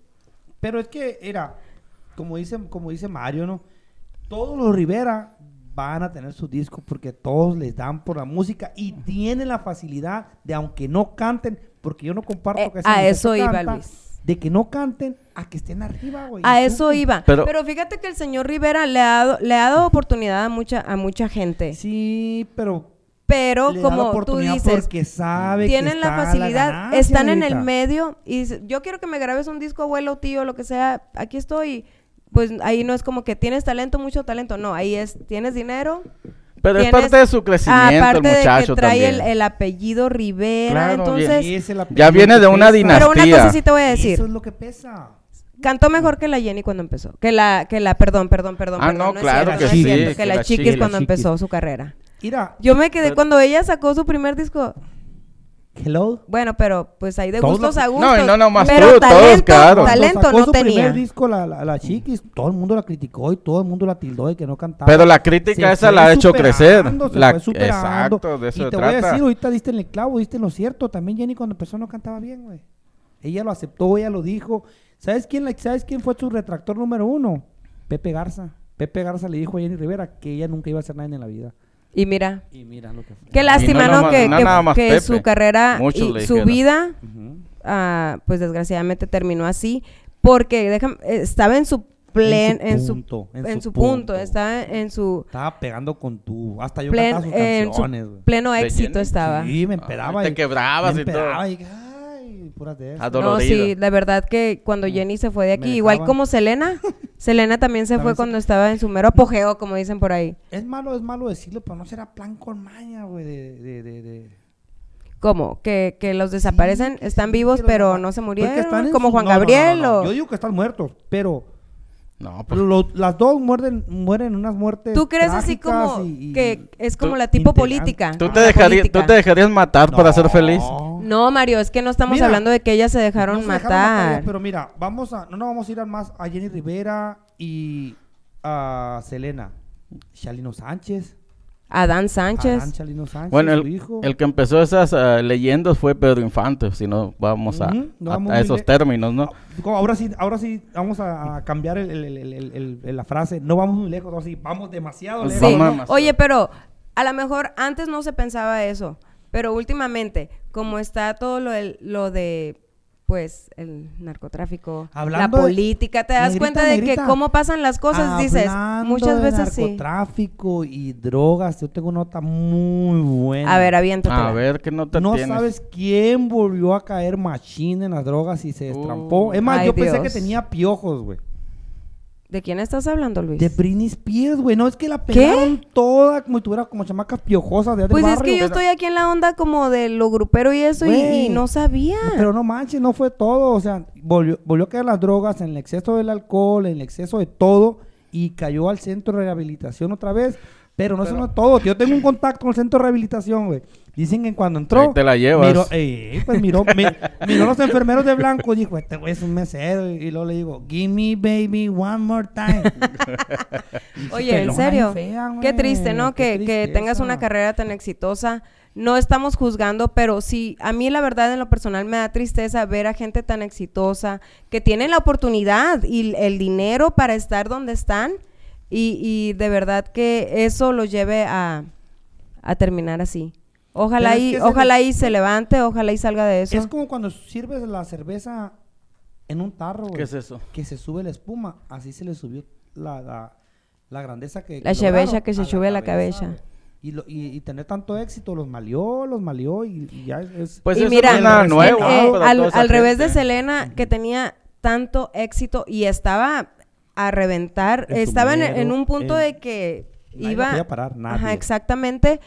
Pero es que era, como dice, como dice Mario, ¿no? Todos los Rivera van a tener su disco porque todos les dan por la música y tienen la facilidad de, aunque no canten, porque yo no comparto Eh, que a eso iba, canta, Luis. De que no canten, a que estén arriba, güey. A eso iba. Pero- Pero, fíjate que el señor Rivera le ha dado, le ha dado oportunidad a mucha, a mucha gente. Sí, pero Pero le da la como tú dices, porque sabe que tienen la está facilidad, ganancia, están en el medio y yo quiero que me grabes un disco, abuelo, tío, lo que sea, aquí estoy. Pues ahí no es como que tienes talento, mucho talento, no, ahí es, tienes dinero. Pero es parte de su crecimiento, Aparte el muchacho de que trae el, también. el apellido Rivera, Claro, entonces Y es el Ya viene de una pesa. dinastía. Pero una cosa sí te voy a decir. Eso es lo que pesa. Cantó mejor que la Jenny cuando empezó. Que la, que la, perdón, perdón, perdón. Ah, perdón, no, es claro cierto, que no es sí, cierto, que Que la chiquis Chiquis. cuando Chiquis. empezó su carrera. Mira, Yo me quedé Pero- cuando ella sacó su primer disco. Hello. Bueno, pero pues ahí de Todos gustos a gustos. No, y no nomás pero tú, todos talento, quedaron. Cuando talento sacó no su tenía. primer disco, la, la, la chiquis, todo el mundo la criticó y todo el mundo la tildó de que no cantaba. Pero la crítica Se esa la ha hecho crecer. se La- fue superando. exacto, de eso Y se te voy a decir, ahorita diste en el clavo, diste en lo cierto. También Jenny cuando empezó no cantaba bien, güey. Ella lo aceptó, ella lo dijo. ¿Sabes quién, la- ¿Sabes quién fue su retractor número uno? Pepe Garza. Pepe Garza le dijo a Jenny Rivera que ella nunca iba a hacer nada en la vida. Y mira, Y mira lo que fue. qué lástima, no que no que- nada más que Pepe. su carrera Muchos y su vida, ah, pues desgraciadamente terminó así. Porque déjame, eh, estaba en su plen, en su, punto, en su punto, estaba en su Estaba pegando con tu... Hasta yo plen- cantaba sus canciones, pleno ¿De éxito Jenny? estaba. Sí, me empedaba. te y- quebrabas me y todo. y, ay, puras de. A No, sí, la verdad que cuando Jenny se fue de aquí, igual como Selena, Selena también se fue se- cuando estaba en su mero apogeo, como dicen por ahí. Es malo, es malo decirlo, pero no será plan con maña, güey, de... de, de, de- ¿Cómo? Que, que los desaparecen, Sí, están vivos, pero no se murieron, están como su- Juan no, Gabriel no, no. o... Yo digo que están muertos, pero No, pues, lo- las dos mueren, mueren unas muertes ¿Tú crees así como y- y- que es como Tú- la tipo política? ¿tú, como te política? ¿Tú te dejarías matar para ser feliz? No. No, Mario, es que no estamos Mira, hablando de que ellas se dejaron No se dejaron matar. ellas, pero mira, vamos a, no nos vamos a ir más a Jenny Rivera y a Selena. Chalino Sánchez. Adán Sánchez. Adán Chalino Sánchez, Bueno, su el, hijo. el que empezó esas ah, leyendas fue Pedro Infante, si no vamos a, Ujú, no a- vamos a muy esos le- términos, ¿no? Como Ahora sí, ahora sí vamos a, cambiar el- el- el- el- el- el- la frase. No vamos muy lejos, ahora sí, vamos demasiado lejos. Sí. Vamos. Oye, pero a lo mejor antes no se pensaba eso, pero últimamente, como está todo lo de, pues, el narcotráfico, Hablando la política, te das Negrita, cuenta de que negrita. cómo pasan las cosas, dices, muchas de veces sí. narcotráfico y drogas, yo tengo una nota muy buena. A ver, aviéntate. A ver, ¿qué no te No tienes? sabes quién volvió a caer machín en las drogas y se. Uh. es más, Ay, yo pensé que tenía piojos, güey. ¿De quién estás hablando, Luis? De Britney Spears, güey. No, es que la pegaron toda como si tuviera como chamacas piojosas de Pues es que yo estoy aquí en la onda como de lo grupero y eso y, no sabía. Pero no manches, no fue todo. O sea, volvió, volvió a caer las drogas, en el exceso del alcohol, en el exceso de todo. Y cayó al centro de rehabilitación otra vez. Pero no eso no es todo. Yo tengo un contacto con el centro de rehabilitación, güey. Dicen que cuando entró. Ahí te la llevas. Miró, eh, pues miró, mi- miró a los enfermeros de blanco y dijo: Este güey es un mesero. Y luego le digo: Give me, baby, one more time. Oye, en serio, fea, qué triste, ¿no? qué Que, que tengas una carrera tan exitosa. No estamos juzgando, pero sí, a mí la verdad en lo personal me da tristeza ver a gente tan exitosa que tienen la oportunidad y el- el dinero para estar donde están y, y de verdad que eso lo lleve a, a terminar así. Ojalá es y, que ojalá y se levante, ojalá y salga de eso. es como cuando sirves la cerveza en un tarro. ¿Qué es eso? que se sube la espuma, así se le subió la, la, la grandeza que... La chevecha que se sube a la cabeza. Y, lo- y, y tener tanto éxito, los malió, los malió y, y ya es... es- Pues y eso mira, es nuevo. eh, al, revés de. Selena, que tenía tanto éxito y estaba a reventar, estaba en, un punto en- de que iba... podía parar, Ajá, nadie. exactamente.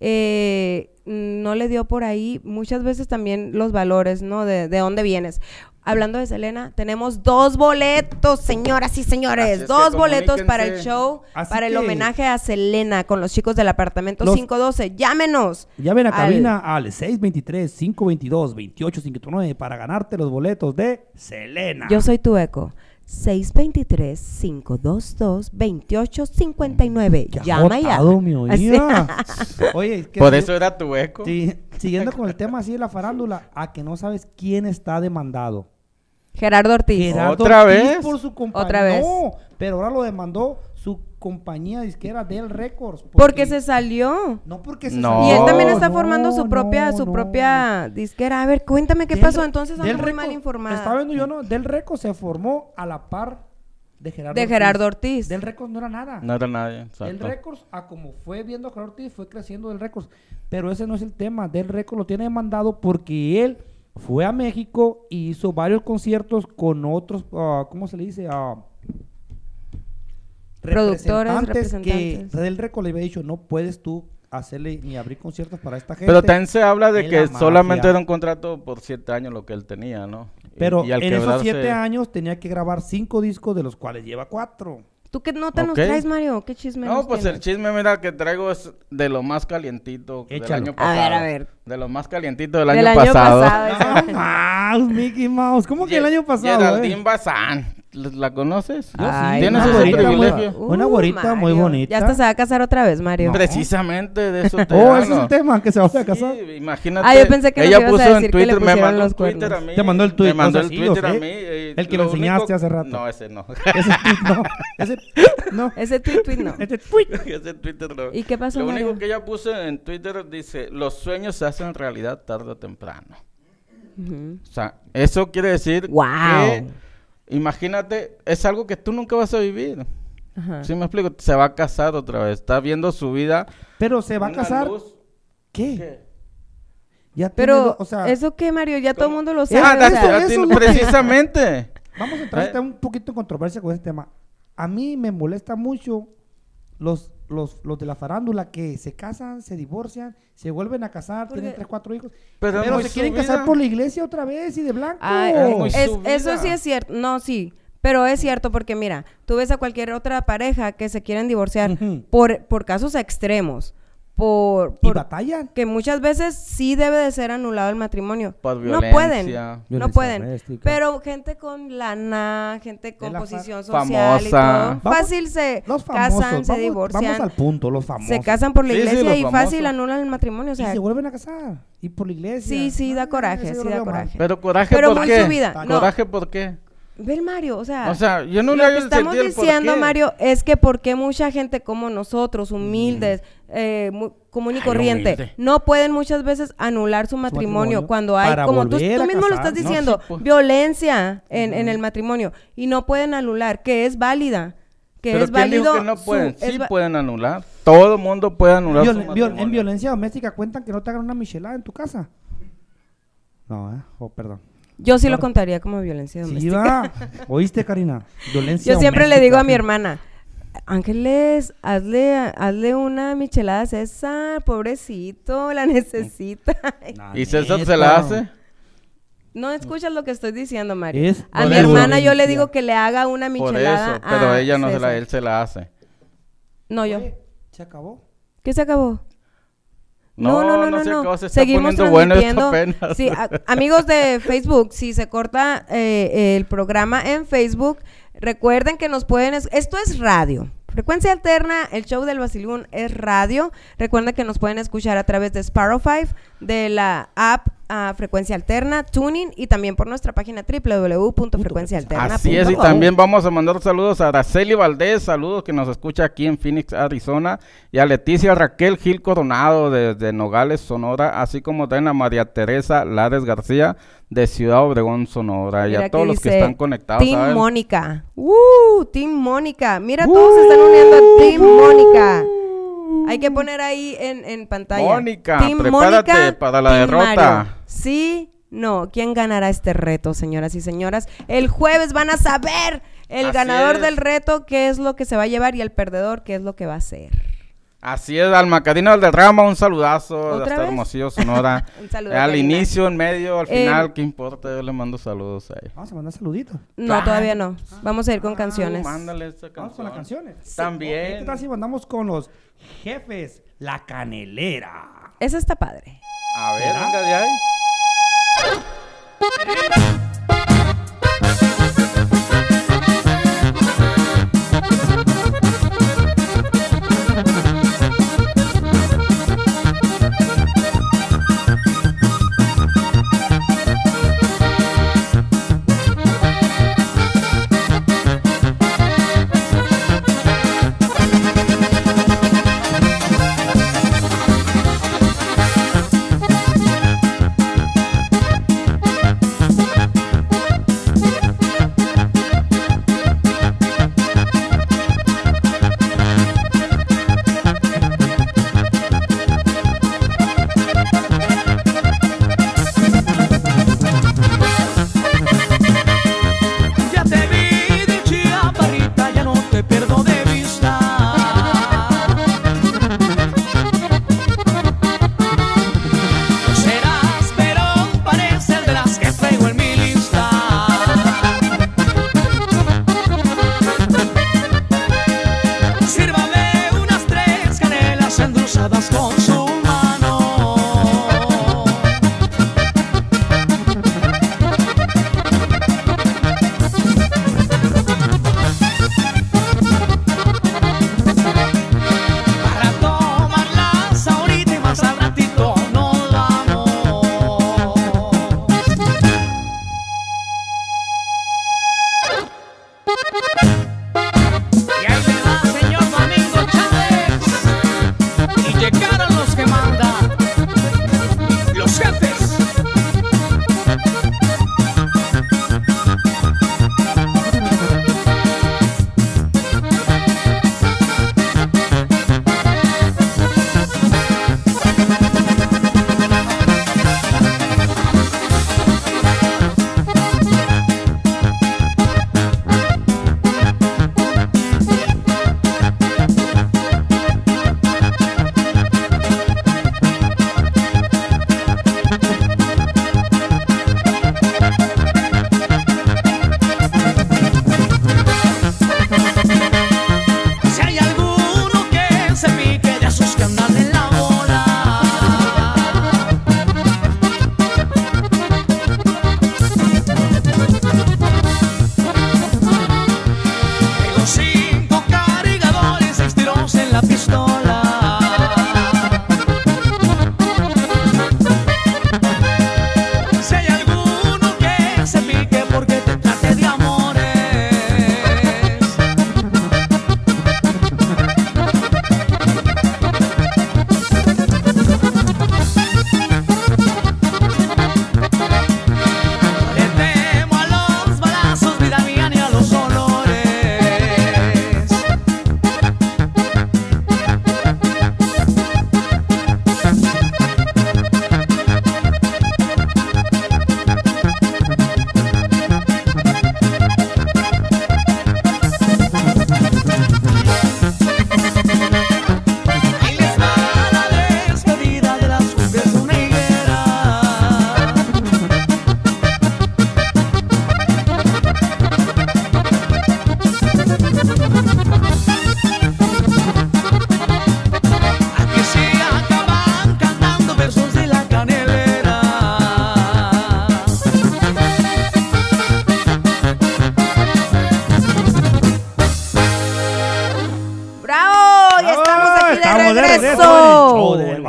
Eh, no le dio por ahí muchas veces también los valores, ¿no? De, de dónde vienes. Hablando de Selena, tenemos dos boletos, señoras y señores. es Dos boletos para el show, Así para el homenaje a Selena con los chicos del apartamento Los- 512. Llámenos. Llamen a al- cabina al 623-522-2859 para ganarte los boletos de Selena. Yo soy tu eco. 623-522-2859. Qué Llama ya. agotado, mi. Oye, es que Por eso era tu eco. sí, siguiendo con el tema así de la farándula, a que no sabes quién está demandado. Gerardo Ortiz. Gerardo ¿Otra Ortiz vez? Por su compañía. Otra vez. No, pero ahora lo demandó compañía disquera Del Records. Porque se salió. No porque se No. Y él también está No, formando su propia, no, su no. propia disquera. A ver, cuéntame qué Del pasó. Entonces Del ando muy Records- mal informada. Estaba viendo yo, ¿no? Del Records se formó a la par de Gerardo De Gerardo Ortiz. Del Records no era nada. No era nadie. Del exacto. Records, a como fue viendo a Gerardo Ortiz, fue creciendo Del Records. Pero ese no es el tema. Del Records lo tiene demandado porque él fue a México y hizo varios conciertos con otros, ah, ¿cómo se le dice? Ah, Productores, representantes que representantes. Del Records le había dicho, no puedes tú hacerle ni abrir conciertos para esta gente. Pero también se habla de que la solamente era un contrato por siete años lo que él tenía, ¿no? Pero y al en esos siete años tenía que grabar cinco discos, de los cuales lleva cuatro. ¿Tú qué nota nos Ok. traes, Mario? ¿Qué chisme No, nos pues el chisme, mira, que traigo es de lo más calientito del Échalo. año A ver, pasado. a ver. De lo más calientito del, Del año, año pasado. pasado. Ah, Mickey Mouse. ¿Cómo que el año pasado? Geraldine eh? Bazán. ¿La conoces? Ay, ¿Tienes una ese güerita muy- privilegio? Una güerita muy bonita. Ya hasta se va a casar otra vez, Mario. Precisamente de eso te Oh, ese es el tema que se va a casar. Sí, imagínate. Ah, yo pensé que ella a puso decir en Twitter, me mandó los un Twitter a mí. Te mandó el Me mandó Twitter a mí. eh, El que lo enseñaste único- hace rato. No, ese no. Ese tweet no. Ese no. Ese tweet, tweet no. Ese tweet. ese Twitter no. ¿Y qué pasó, Lo único Mario? que ella puso en Twitter dice, los sueños se hacen realidad tarde o temprano. O sea, eso quiere decir Guau. que, imagínate, es algo que tú nunca vas a vivir. Ajá. ¿Sí me explico? Se va a casar otra vez. Está viendo su vida. Pero se va a casar. luz. ¿Qué? ¿Qué? Ya Pero, o sea, ¿eso qué, Mario? Ya todo el mundo lo Ah, sabe. Ah, eso es lo que- precisamente. vamos a entrar ¿Eh? un poquito en controversia con este tema. A mí me molesta mucho los, los, los de la farándula que se casan, se divorcian, se vuelven a casar, Porque- tienen tres, cuatro hijos. Pero se quieren casar por la iglesia otra vez y de blanco. Ay, Es eso sí es cierto. No, sí. Pero es cierto porque mira, tú ves a cualquier otra pareja que se quieren divorciar por, por casos extremos, por, y por batallan. que muchas veces sí debe de ser anulado el matrimonio. Por no pueden, violencia. no pueden. doméstica. Pero gente con lana, gente con la posición social y famosa. todo, Vamos- fácil se Los famosos. casan, se divorcian, Vamos al punto, los famosos. se casan por la Sí, sí, iglesia y famosos. fácil anulan el matrimonio, o y se vuelven a casar. Y por la iglesia. Sí, sí, da coraje, sí da mal. coraje. Pero coraje Pero por muy qué? su vida, no. Coraje por qué? ve el Mario, o sea, O sea, yo no lo le que hallo el estamos diciendo. Mario, es que porque mucha gente como nosotros, humildes, eh, común y Ay, corriente, humilde. no pueden muchas veces anular su matrimonio, matrimonio cuando hay, para como tú, tú mismo lo estás. No, diciendo, sí, pues. violencia en, en el matrimonio y no pueden anular, que es válida, que Pero es ¿quién dijo válido. que no pueden? sí va- pueden anular. Todo el mundo puede anular Viol- su viol- matrimonio. en violencia doméstica cuentan que no te hagan una michelada en tu casa. No, ¿eh? Oh, perdón. Yo sí lo contaría como violencia Sí, doméstica. va. ¿Oíste, Karina? Violencia Yo siempre le digo a mi hermana, Ángeles, hazle, hazle una michelada a César, pobrecito, la necesita. La ¿Y César se la hace? No escuchas lo que estoy diciendo, Mario. Es a por mi eso. hermana yo le digo que le haga una Por michelada eso, pero a ella no se la, él se la hace. No, yo. Oye, ¿Se acabó? ¿Qué se acabó? No, no, se acabó, se está Seguimos bueno transmitiendo. Sí, a- amigos de Facebook, si se corta eh, el programa en Facebook, recuerden que nos pueden... es- Esto es radio. Frecuencia Alterna, el show del Basilón es radio. Recuerden que nos pueden escuchar a través de Sparrow 5, de la app ah, Frecuencia Alterna, Tuning y también por nuestra página www.frecuenciaalterna.com. Así es, y también vamos a mandar saludos a Araceli Valdés, saludos que nos escucha aquí en Phoenix, Arizona, y a Leticia Raquel Gil Coronado desde Nogales, Sonora, así como también a María Teresa Lares García de Ciudad Obregón, Sonora, y a todos los que están conectados. Team. Mónica. ¡Uh! Team Mónica. Mira, todos se están uniendo a Team Mónica. Hay que poner ahí en, en pantalla. Mónica, prepárate para la Team derrota. Mario. Sí, no. ¿Quién ganará este reto, señoras y señoras? El jueves van a saber el Así ganador es. del reto qué es lo que se va a llevar y el perdedor qué es lo que va a hacer. Así es, al Macarino Valderrama, un saludazo ¿Otra hasta vez? Hermosillo, Sonora. Un saludo, al Karina. inicio, en medio, al Eh, final, ¿qué importa? Yo le mando saludos a él. Vamos a mandar saluditos. No, todavía no. Vamos a ir con canciones. Mándale esa Vamos con las canción. canciones. También. ¿Qué tal si mandamos con los jefes? La canelera. Esa está padre. A ver, ¿Será? venga de ahí.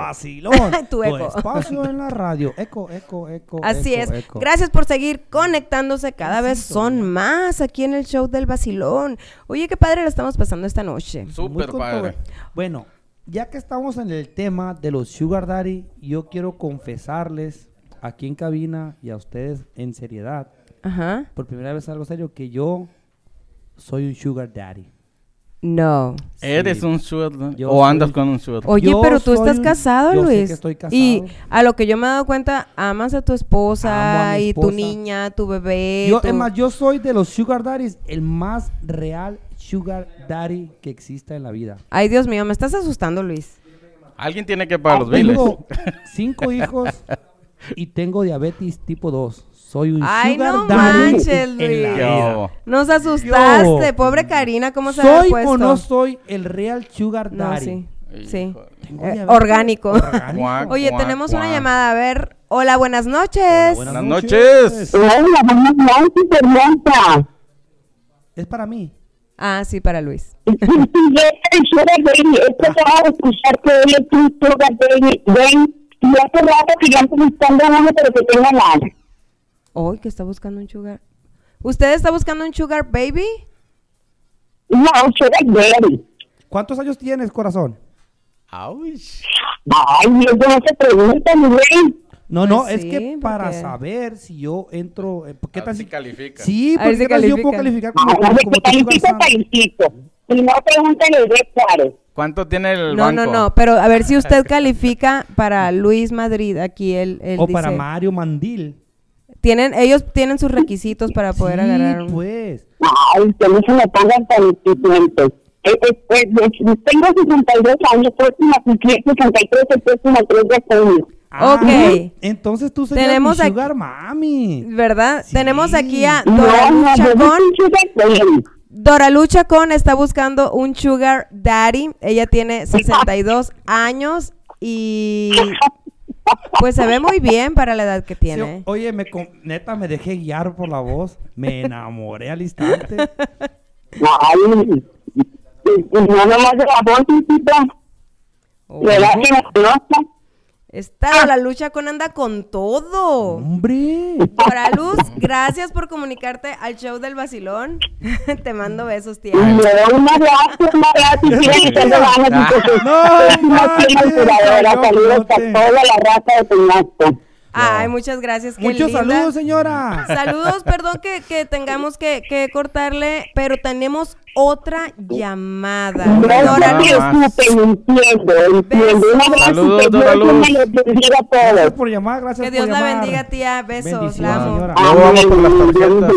Vacilón. Tu eco. espacio en la radio. Eco, eco, eco. Así eco, es. eco. Gracias por seguir conectándose. Cada vez son más aquí en el show del vacilón. Oye, qué padre lo estamos pasando esta noche. Súper padre. Bueno, ya que estamos en el tema de los Sugar Daddy, yo quiero confesarles aquí en cabina y a ustedes en seriedad, Ajá. por primera vez algo serio, que yo soy un Sugar Daddy. No. ¿Eres Sí. un sugar? Yo ¿O andas soy- con un sugar? Oye, Yo pero tú soy estás casado, yo sé Luis. que estoy casado. Y a lo que yo me he dado cuenta, amas a tu esposa Amo a mi y tu niña, tu bebé. Yo, tu- es más, yo soy de los Sugar Daddies el más real Sugar Daddy que exista en la vida. Ay, Dios mío, me estás asustando, Luis. Alguien tiene que pagar los biles. Tengo cinco hijos y tengo diabetes tipo 2. Soy un Ay, Sugar no Daddy manches. Nos asustaste, Yo- pobre Karina, ¿cómo se ha ¿Soy puesto? o no soy el real Sugar No, Daddy? sí. Sí. Tengo Eh, diabetes orgánico. Guac, Oye, guac, tenemos una guac. llamada. A ver. Hola, buenas noches. Buenas Buenas noches. noches. Hola, buenas noches, hermosa. Es para mí. Ah, sí, para Luis. Sí, sí, yo soy Sugar Baby. De escuchar que él es un Sugar Baby. Ven, y hace rato que ya estoy buscando uno, pero que tenga nada. Hoy que está buscando un sugar. ¿Usted está buscando un sugar baby? No, Sugar Baby. ¿Cuántos años tienes, corazón? Aush. Ay, eso no se pregunta, mi rey. No, no, Pues es sí, que para porque- saber si yo entro. eh, ¿Qué tal si califica. Sí, porque si ¿qué tal si yo puedo califica. calificar como, No, como, de como que califico, califico. Si no, pregúntale de. ¿Cuánto tiene el No, banco? no, no. Pero a ver si usted califica para Luis Madrid. Aquí él, él O para dice- Mario Mandil. Tienen, ellos tienen sus requisitos para poder sí, agarrar un... pues. Ay, que no se me pongan tan exigentes. Eh, eh, eh, eh, tengo 62 años, próximo a cumplir 63 el próximo 3 de junio. Ok. Ah, Entonces tú serías Tenemos mi aquí- Sugar Mami. ¿Verdad? Sí. Tenemos aquí a No, Dora no, yo Chacón. soy Sugar Baby. Dora Lucha Con está buscando un sugar daddy. Ella tiene 62 años y pues se ve muy bien para la edad que Sí, tiene. oye, me, con- neta me dejé guiar por la voz. Me enamoré al instante. Ay, no nomás de la voz, hijita. Oh. ¿Verdad que me conozca? Esta Dora Lucha Con anda con todo. Hombre. Dora Luz, gracias por comunicarte al show del vacilón. Te mando besos, tía. Y me da un abrazo, un abrazo, y sigan echando ganas, Ah. muchachos. No Es una manches, fiel curadora. no, Saludos no Ay, muchas gracias. qué Muchos linda. saludos, señora. Saludos, perdón que, que tengamos que, que cortarle, pero tenemos otra llamada. Abrazo Saludos, que Dora Dios Luz. Gracias por llamar, gracias que Dios por la bendiga, tía. Besos, la amo. señora. Luego vamos por las tarjetas.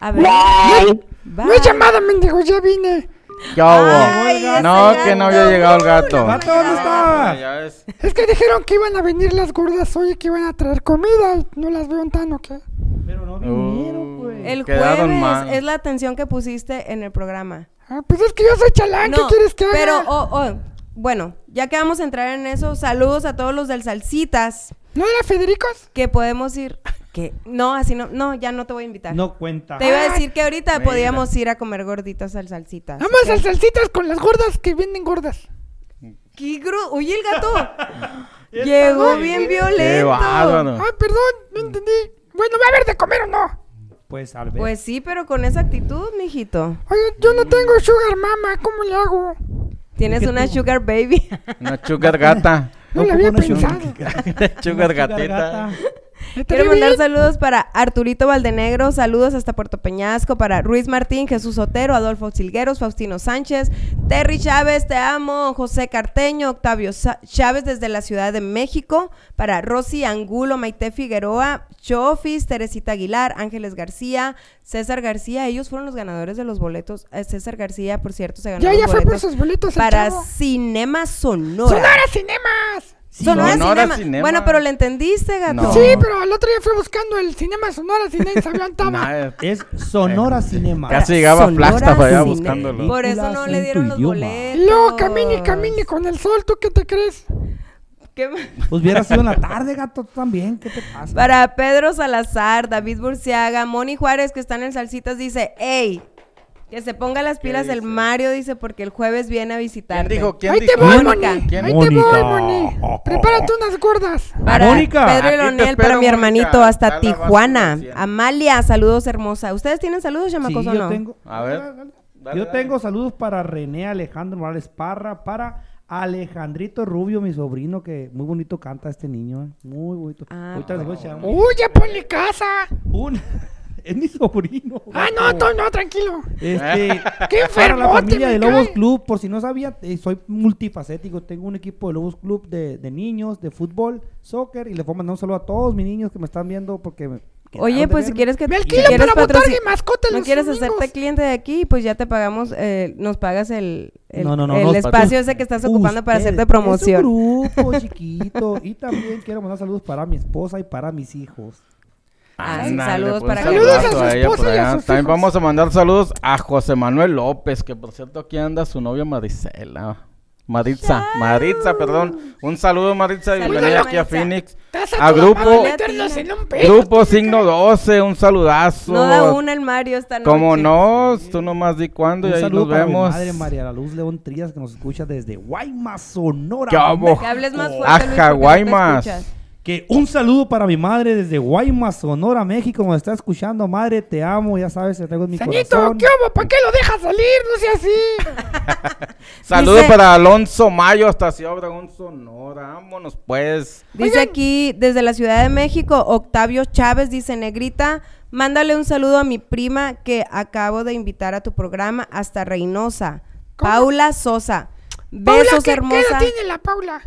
A ver. Bye. bye. No es llamada, mendigo, ya vine. ¿Qué hubo? No, que no había llegado el gato. ¿Gato dónde ves. Es que dijeron que iban a venir las gordas hoy y que iban a traer comida y no las veo tan o qué. Pero no Uh, vinieron, pues. El jueves mal. es la atención que pusiste en el programa. Ah, pues es que yo soy chalán, ¿qué quieres que haga? pero, oh, oh, bueno, ya que vamos a entrar en eso, saludos a todos los del Salsitas, ¿No era Federicos? que podemos ir, que, no, así no, no, ya no te voy a invitar. No cuenta. Te iba a decir que ahorita Mira. podíamos ir a comer gorditas al Salsitas. Vamos al salsitas con las gordas que vienen gordas. ¡Qué gru- Oye, el gato llegó bien Qué violento. bárbaro. Ah, perdón, no entendí. Bueno, ¿va a haber de comer o no? Pues al ver. Pues sí, pero con esa actitud, mijito. Oye, yo no tengo sugar mama, ¿cómo le hago? Tienes ¿Qué una tú? sugar baby. Una sugar gata. No lo ocupo había una sugar- pensado. sugar Sugar gatita. Quiero mandar saludos para Arturito Valdenegro, saludos hasta Puerto Peñasco, para Ruiz Martín, Jesús Otero, Adolfo Silgueros, Faustino Sánchez, Terry Chávez, te amo, José Carteño, Octavio Sa- Chávez desde la Ciudad de México, para Rosy Angulo, Maite Figueroa, Chofis, Teresita Aguilar, Ángeles García, César García, ellos fueron los ganadores de los boletos. Eh, César García, por cierto, se ganó Ya, los ya fue por boletos sus boletos el para. Cinema Sonora. ¡Sonora Cinemas! Sonora Sonora Cinema. Cinema. Bueno, pero le entendiste, gato. No. Sí, pero el otro día fui buscando el Cinema Sonora y nadie sabía. Nah, Es Sonora Cinema. Casi llegaba Flagstaff allá buscándolo. Por eso no le dieron los idioma. boletos. Y luego camine y camine con el sol, ¿tú qué te crees? ¿Qué- Pues hubiera sido en la tarde, gato, tú también. ¿Qué te pasa? Para Pedro Salazar, David Burciaga, Moni Juárez, que están en Salsitas, dice, hey, Que se ponga las pilas el dice? Mario, dice, porque el jueves viene a ¿Quién visitarte. dijo? ¿Quién Ahí te voy, Mónica. Moni. ¿Quién? Ahí te voy. Moni. Prepárate unas gordas. Para Mónica. Pedro y espero, para mi Mónica. hermanito, hasta Tijuana. Amalia, saludos hermosa. ¿Ustedes tienen saludos, Sí, chamacos, o yo no? tengo. A ver. Dale, dale. Dale, yo dale. tengo saludos para René Alejandro Morales Parra, para Alejandrito Rubio, mi sobrino, que muy bonito canta este niño, eh, muy bonito. Ah, Ahorita les voy a echar un- Uy, ya ponle casa. un- es mi sobrino. Ah, no, to- no, tranquilo. Este, ¡Qué para la familia de Lobos cae! Club, por si no sabía, eh, soy multifacético. Tengo un equipo de Lobos Club de, de niños, de fútbol, soccer, y les voy a mandar un saludo a todos mis niños que me están viendo porque me Oye, pues si quieres que Me alquilo quieres para y mascota no quieres domingos. hacerte cliente de aquí, pues ya te pagamos, eh, nos pagas el, el, No, no, no, el no, espacio ese que estás ocupando para hacerte promoción. Es un grupo chiquito. y también quiero mandar saludos para mi esposa y para mis hijos. Ah, sí, saludos pues, para Saludos a su ella esposa y a sus También hijos. vamos a mandar saludos a José Manuel López, que por cierto aquí anda su novia Marisela. Maritza, Maritza, perdón. Un saludo Maritza, Saludos, bienvenida aquí a Maritza. Phoenix. Estás A a grupo-. Grupo Signo 12, un saludazo. No da una el Mario esta noche. Como no, tú nomás di cuándo y Un ahí saludo nos para vemos. mi madre María La Luz León Trías que nos escucha desde Guaymas, Sonora. ¿Qué hables más fuerte, Luis, no Guaymas. escuchas. Que un saludo para mi madre desde Guaymas, Sonora, México. Me está escuchando, madre, te amo, ya sabes, te tengo en mi Sanito, corazón. ¿qué hubo? ¿Para qué lo dejas salir? No sea así. Saludos Dice- para Alonso Mayo hasta Ciudad Obregón, Sonora. Vámonos pues. Dice aquí, desde la Ciudad de México, Octavio Chávez dice, Negrita, mándale un saludo a mi prima que acabo de invitar a tu programa hasta Reynosa. ¿Cómo? Paula Sosa. Paula, Besos, ¿qué, ¿qué hermosa. edad tiene la Paula?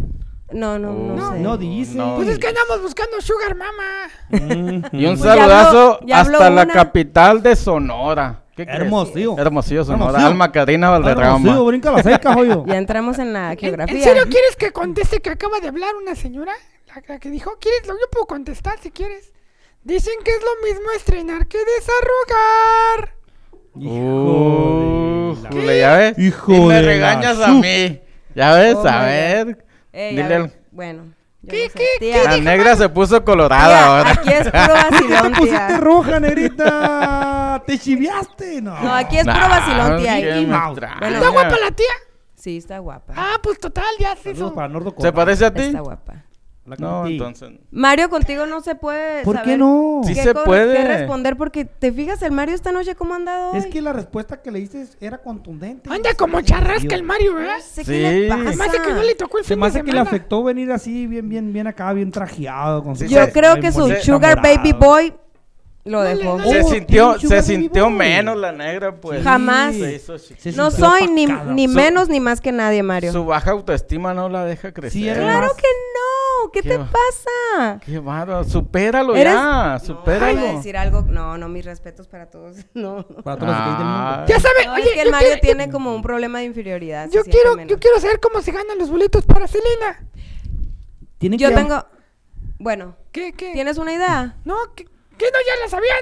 No, no, no, No. sé. No dice. No. Pues es que andamos buscando Sugar Mama. Y un Pues ya saludazo habló- ya habló hasta la capital de Sonora. ¿Qué crees? Hermosillo. Hermosillo, Sonora. Hermosillo. Alma Karina Hermosillo, Valderrama. brinca la seca, joyo. Ya entramos en la ¿En, geografía. en serio quieres que conteste que acaba de hablar una señora? La, la que dijo, ¿quieres? Lo yo puedo contestar si quieres. Dicen que es lo mismo estrenar que desarrugar. Uh, de la- Jule, ¿ya ves? Hijo y me de la regañas a mí. ¿Ya ves? Oh, a ver. Ey, a Dile ver, al- Bueno. ¿Qué, no sé. qué, Tía, La negra se puso colorada tía, ahora. aquí es puro vacilón, Te pusiste tía. roja, negrita. Te chiviaste, no. No, aquí es puro Nah, vacilón, tía. qué extraña. Bueno, ¿Está guapa la tía? Sí, está guapa. Ah, pues total, ya se hizo. ¿Se parece a ti? Está guapa. La No, entonces. Mario, contigo no se puede ¿Por qué no? Sí qué se co- puede. qué responder porque te fijas el Mario esta noche cómo ha andado hoy. Es que la respuesta que le dices era contundente. Anda como charrasca el Mario, ¿verdad? Sí. pasa. Además de que no le tocó el Se fin de que le afectó venir así, bien, bien, bien acá, bien trajeado. Con Sí, Yo se- creo que su Sugar enamorado. Baby Boy lo dejó. Se Oh, sintió, se sintió menos la negra, pues. Jamás. Se hizo. Se No soy ni, ni menos ni más que nadie, Mario. Su baja autoestima no la deja crecer. Sí, Claro más- que no. ¿Qué Qué te va- pasa? Qué bárbaro. Supéralo Eres- ya. Supéralo. a decir algo. No, no, mis respetos para todos. No. Para todos los gays del mundo. Ah. Ya sabe, No, oye, es que el Mario quiero, tiene como un problema de inferioridad. yo, quiero, menos. yo quiero saber cómo se ganan los boletos para Selena. Tienen Yo que- tengo. Bueno, ¿Qué, qué? ¿tienes una idea? No, ¿qué, qué no ya la sabían?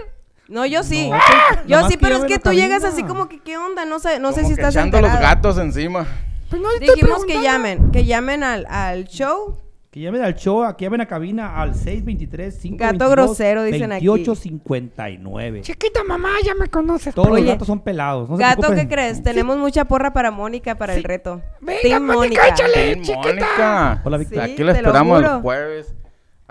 No, yo sí. No, pues, yo sí, que pero es que tú llegas así como que, ¿qué onda? No sé, no sé si que estás echando enterado. los gatos encima. Pues no Dijimos que llamen, que llamen al, al show. Que llamen al show, que llamen a cabina al 623 522 Gato grosero, dicen aquí. 2859. Chiquita mamá, ya me conoces. Todos Oye, los gatos son pelados. No Gato. ¿qué crees? Tenemos mucha porra para Mónica para el reto. Venga, Team Mónica, échale. Chiquita. Mónica. Hola, Víctor. Sí, Aquí la esperamos el jueves.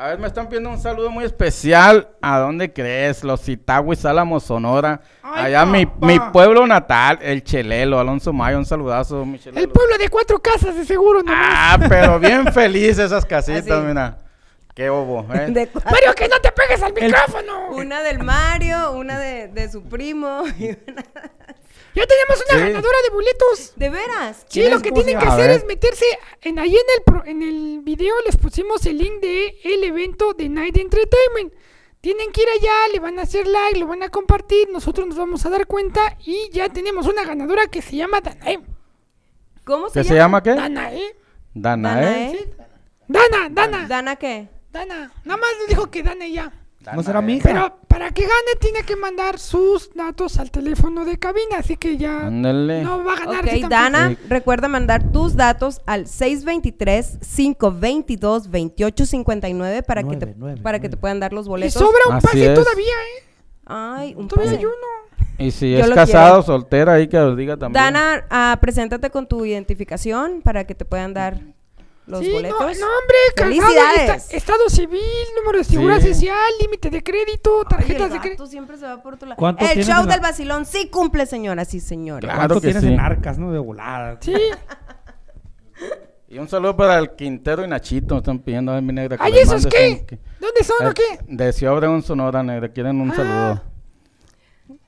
A ver, me están pidiendo un saludo muy especial. ¿A dónde crees? Los Itagüis, Álamos, Sonora. Ay, Allá mi, mi pueblo natal, el Chelelo, Alonso Mayo. Un saludazo, mi Chelelo. El pueblo de cuatro casas, de seguro, nomás. Ah, pero bien feliz esas casitas, Así. mira. Qué bobo, ¿eh? Mario, que no te pegues al micrófono. una del Mario, una de, de su primo. y una- Ya tenemos una Sí. ganadora de boletos. ¿De veras? Sí, ¿Quién lo es? que ¿Cómo se tienen que llama? hacer ver. es meterse en ahí en el pro- en el video les pusimos el link de el evento de Night Entertainment. Tienen que ir allá, le van a hacer like, lo van a compartir, nosotros nos vamos a dar cuenta y ya tenemos una ganadora que se llama Danae. ¿Cómo se ¿Qué llama? se llama qué? Danae. Dana, Danae. ¿eh? Dana, Dana, ¿Dana qué? Dana. Nada más le dijo que Dana y ¿No será mi hija? Pero para que gane tiene que mandar sus datos al teléfono de cabina, así que ya Ándale. no va a ganar. Ok. Dana, Sí. recuerda mandar tus datos al 623-522-2859 para, que te, Nueve, nueve, para que nueve. te puedan dar los Y boletos. sobra un Así pase es. todavía, ¿eh? Ay, un Todavía pase. hay uno. Y si Yo es casado, quiero. soltera, ahí que os diga también. Dana, ah, preséntate con tu identificación para que te puedan dar los sí, no, boletos. no, hombre, casado, ¡Felicidades! esta- estado civil, número de seguridad Sí. social, límite de crédito, Ay, el tarjetas de crédito. siempre se va por otro lado. ¿Cuánto El show del vacilón sí cumple, señoras y señores. Claro ¿Cuánto que tienes sí. en arcas, no? De volada. Sí. Y un saludo para el Quintero y Nachito. Están pidiendo a mi negra. ¿Ay, esos qué? que- ¿Dónde son o qué? De Ciudad un Sonora, negra. Quieren un Ah. saludo.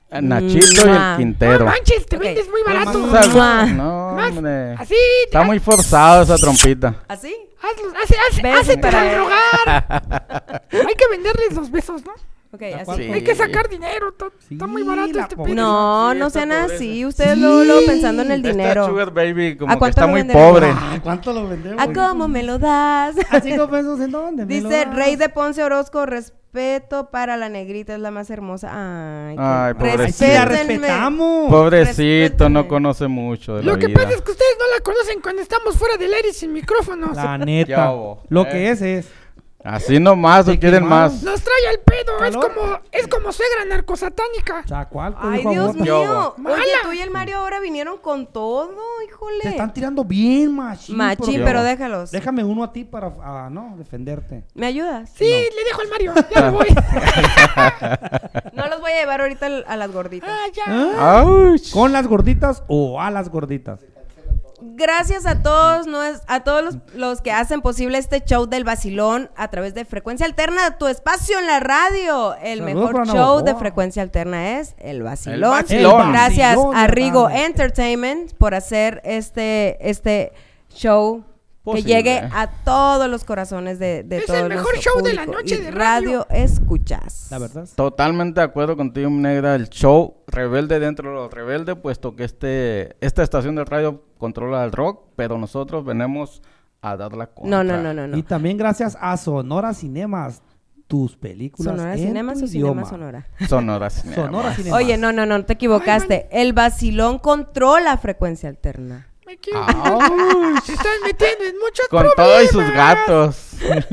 El Nachito y el Quintero. No manches, te vendes muy barato. Saludo. Mua. No, hombre. así, Está muy forzado esa trompita. ¿Así? hazlos, hace, hace, hace para drogar. Hay que venderles los besos, ¿no? Ok, ¿A así. cuánto? Sí. Hay que sacar dinero, está muy barato este pobreza. No, Sí, no sean pobreza. así. Ustedes luego, luego pensando en el Esta dinero. Sugar Baby como ¿A que cuánto está muy pobre. Ah, ¿Cuánto lo vendemos? ¿A cómo me lo das? ¿A cinco pesos en dónde? Dice. Rey de Ponce Orozco, respeto para la negrita, es la más hermosa. Ay, qué- Ay, sí, la respetamos. Pobrecito, no conoce mucho de la Lo que vida. pasa es que ustedes no la conocen cuando estamos fuera del aire sin micrófonos. La neta. Lo Eh. que es es. Así nomás, o ¿De quieren más. Nos trae al pedo, es como, es como suegra narcosatánica. Chacual, Ay, Dios favor. mío. Mala. Oye, tú y el Mario ahora vinieron con todo, híjole. Te están tirando bien, machín. Machín, pero déjalos. Déjame uno a ti para, ah, no, defenderte. ¿Me ayudas? Sí, le dejo al Mario, ya me voy. No los voy a llevar ahorita a las gorditas. ah, ya. ¿Ah? ¿Con las gorditas o a las gorditas? Gracias a todos, no es, a todos los, los que hacen posible este show del vacilón a través de Frecuencia Alterna, tu espacio en la radio. El Saludos mejor show de Frecuencia Alterna es el vacilón. El vacilón. Gracias El vacilón a Rigo. Entertainment por hacer este, este show. Posible. Que llegue a todos los corazones de, de Es todo el mejor show de la noche Y de radio. escuchas. La verdad. Totalmente de acuerdo contigo, negra. El show rebelde dentro de lo rebelde, puesto que este, esta estación de radio controla el rock, pero nosotros venimos a dar la contra. No, no, no, no, no. Y también gracias a Sonora Cinemas, tus películas Sonora en Cinemas tu o Cinema idioma. Sonora. Sonora Cinema. Sonora Cinemas. Oye, no, no, no, te equivocaste. El vacilón controla frecuencia alterna. Me quiero. Auch. Se están metiendo en muchos Con problemas. todo y sus gatos.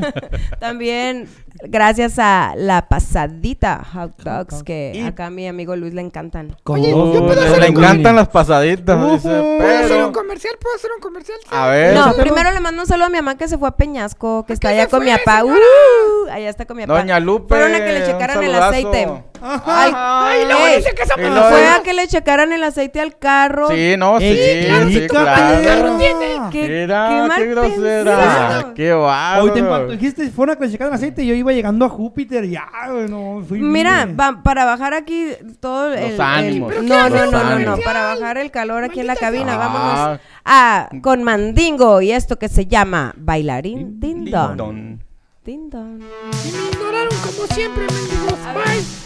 También gracias a la pasadita hot dogs que acá a mi amigo Luis le encantan. Oye, yo puedo le, hacer le un- encantan las pasaditas. Ujú. dice, ¿Puedo hacer pero- un comercial? ¿Puedo hacer un comercial? A ver. No, pero- primero le mando un saludo a mi mamá que se fue a Peñasco, que está allá con mi papá. Uh, allá está con mi papá. Doña Lupe. Fueron a que le checaran el aceite. Ajá. Ay, luego Ey, dice que y los luego- Fue a que le checaran el aceite al carro. Sí, no, sí, sí, claro. perra. tiene. Qué, Mira, qué qué, grosera. pensado. Qué bárbaro. Hoy te dijiste, fueron a que le checaran aceite, yo iba llegando a Júpiter, ya, güey, no, Mira, va- para bajar aquí todo el... el- ánimos. ¿Pero no, no, no, no, no, para bajar el calor aquí en la cabina, sea. vámonos a con Mandingo y esto que se llama Bailarín Din Don. Don. Din Don. Y me ignoraron como siempre, mendigos. Bye.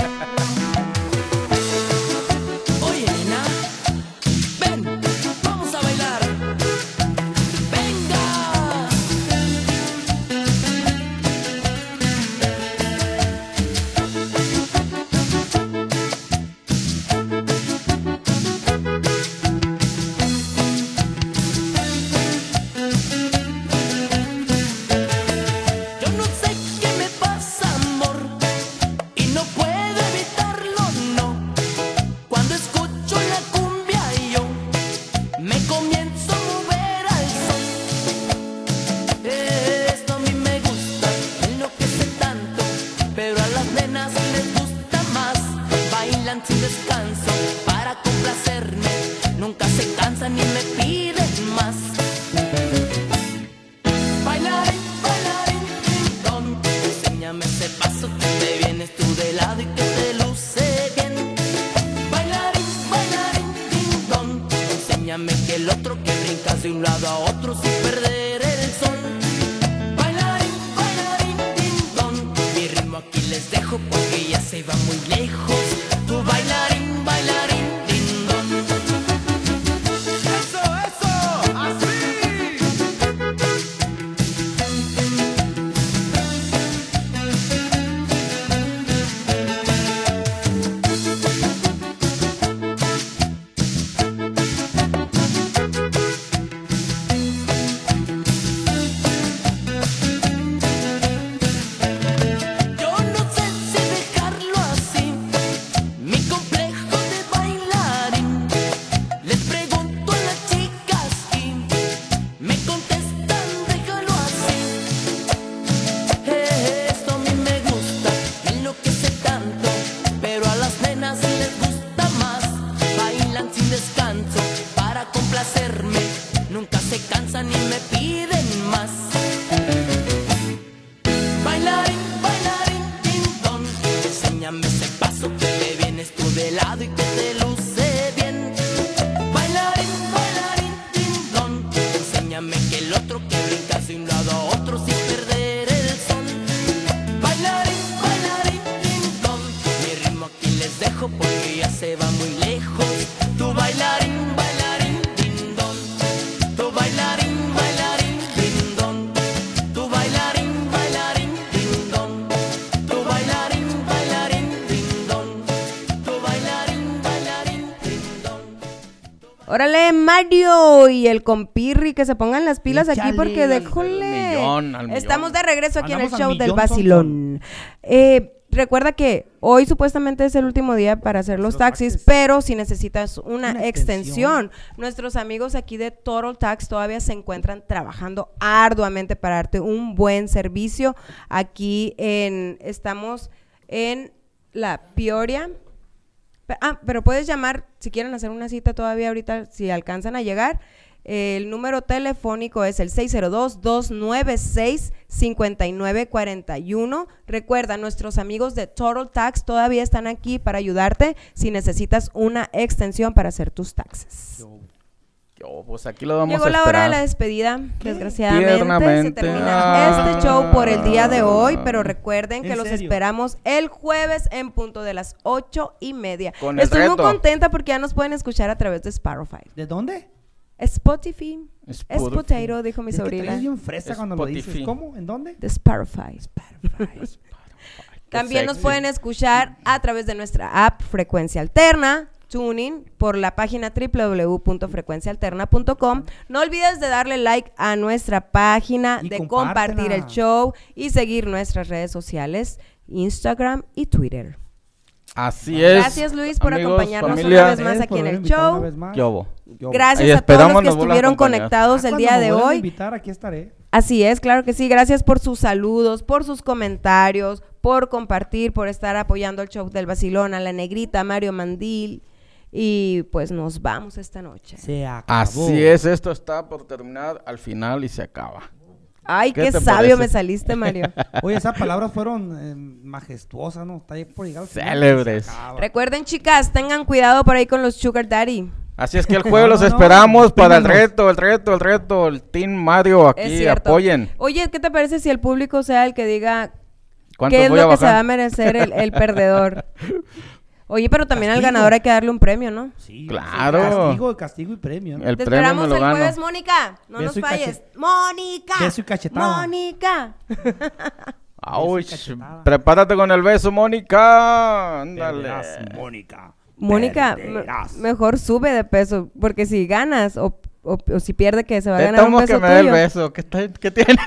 Mario y el compirri que se pongan las pilas aquí porque millón. Estamos de regreso aquí en el show del vacilón. Eh, recuerda que hoy supuestamente es el último día para hacer los Los taxis, taxis. pero si necesitas una, Una extensión, extensión. nuestros amigos aquí de Total Tax todavía se encuentran trabajando arduamente para darte un buen servicio. Aquí en estamos en la Peoria. Ah, pero puedes llamar si quieren hacer una cita todavía ahorita, si alcanzan a llegar. El número telefónico es el 602-296-5941. Recuerda, nuestros amigos de Total Tax todavía están aquí para ayudarte si necesitas una extensión para hacer tus taxes. Yo, pues aquí lo vamos Llegó a la hora de la despedida. Desgraciadamente se termina Ah. este show por el día de hoy, pero recuerden que ¿En los serio? esperamos el jueves en punto de las ocho y media. Con el Estoy muy contenta porque ya nos pueden escuchar a través de Spotify. ¿De dónde? Spotify. Es Spotify. potato, dijo mi Es que sobrina. traes bien fresa cuando lo dices. Spotify. ¿Cómo? ¿En dónde? De Spotify. También nos pueden escuchar a través de nuestra app Frecuencia Alterna, Tuning, por la página www.frecuencialterna.com. No olvides de darle like a nuestra página, Y de compártela. compartir el show y seguir nuestras redes sociales, Instagram y Twitter. Así es. Gracias Luis por amigos, acompañarnos familia. una vez más aquí en el show. Gracias Ahí a todos los que estuvieron conectados el Cuando día de hoy. invitar, aquí estaré. Así es, claro que sí. Gracias por sus saludos, por sus comentarios, por compartir, por estar apoyando el show del Basilón, a la Negrita, Mario Mandil. Y pues nos vamos esta noche. Se acabó. Así es, esto está por terminar al final y se acaba. Ay, ¿Qué sabio parece? me saliste, Mario. Oye, esas palabras fueron eh, majestuosas, ¿no? Está ahí por llegar al final, Célebres. Recuerden, chicas, tengan cuidado por ahí con los Sugar Daddy. Así es que el jueves los No, no, no, esperamos para el reto, el reto, el reto. El Team Mario aquí, apoyen. Oye, ¿qué te parece si el público sea el que diga ¿Cuántos qué es lo que se va a merecer el, el perdedor? Oye, pero también al ganador hay que darle un premio, ¿no? Sí, Claro. sí, Castigo, castigo y premio. ¿no? El Te premio esperamos me lo el gano. jueves, Mónica. No Beso nos falles. cachet- Mónica. Beso y cachetada. Mónica. Auch, cachetada. prepárate con el beso, Mónica. Ándale. Mónica. Mónica, mejor sube de peso, porque si ganas o, o- o si pierde que se va a ganar un beso que me dé el tuyo. beso. ¿Qué, está- qué tiene?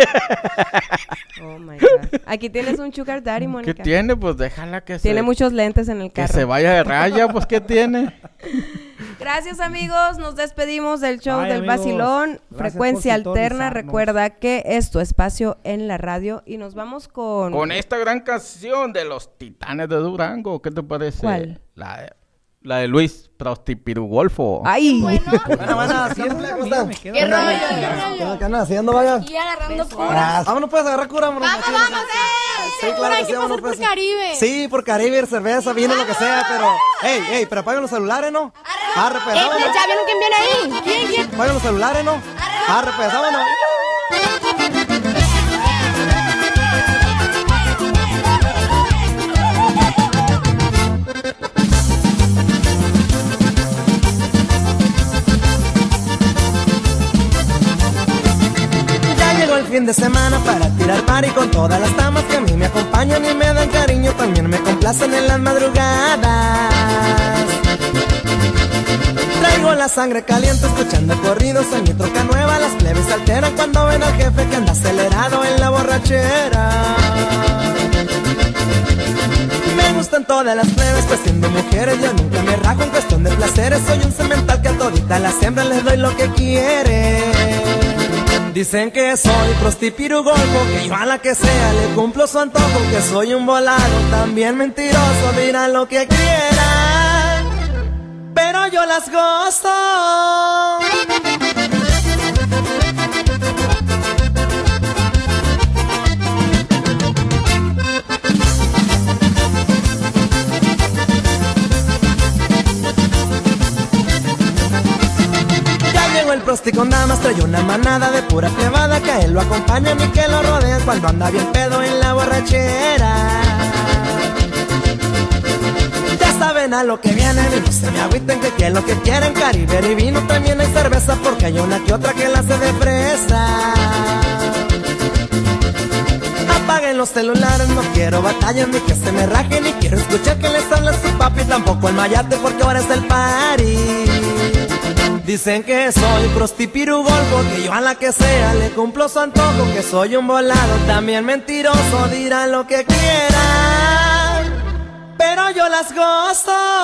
Oh my God. Aquí tienes un sugar daddy, ¿Qué Mónica. tiene? Pues déjala que Tiene se... muchos lentes en el Que carro. se vaya de raya, pues ¿qué tiene? Gracias amigos, nos despedimos del show Bye, del amigos. Vacilón, Gracias frecuencia alterna, recuerda que es tu espacio en la radio y nos vamos con... Con esta gran canción de los Titanes de Durango, ¿qué te parece? ¿Cuál? La de, la de Luis Prostipirugolfo. ¡Ay! Bueno, la me quedo- qué rollo, qué ¿Qué rollo. andan haciendo, vaga? Y agarrando cura. Vámonos pues agarrar cura, vámonos. Vamos, vamos, eh. Sí, claro que hay sí, que vámonos pasar por pues. Caribe. Sí, por Caribe, cerveza, vino, lo que sea, pero... Ey, ey, pero apaguen los celulares, ¿no? Arre, pues, Eh, vámonos. ¿Ya vieron quién viene ahí? ¿Quién, quién? Apaguen los celulares, ¿no? Arre, pues, vámonos. Fin de semana para tirar party con todas las damas que a mí me acompañan y me dan cariño, también me complacen en las madrugadas. Traigo la sangre caliente escuchando corridos en mi troca nueva, las plebes se alteran cuando ven al jefe que anda acelerado en la borrachera. Me gustan todas las plebes, pues siendo mujeres yo nunca me rajo en cuestión de placeres. Soy un cemental que a todita la siembra les doy lo que quieren. Dicen que soy prostipirugolfo, que yo a la que sea le cumplo su antojo, que soy un volado, también mentiroso, dirán lo que quieran, pero yo las gozo. El prosti con damas, trae una manada de pura plebada que él lo acompañan y que lo rodean cuando anda bien pedo en la borrachera. Ya saben a lo que vienen y no se me agüiten que, es lo que quieren, caribe y vino, también hay cerveza porque hay una que otra que la hace de fresa. Apaguen los celulares, no quiero batallas ni que se me rajen ni quiero escuchar que les habla su papi, tampoco el mayate porque ahora es el party. Dicen que soy prostipirugol porque yo a la que sea le cumplo su antojo, que soy un volado, también mentiroso, dirán lo que quieran, pero yo las gozo.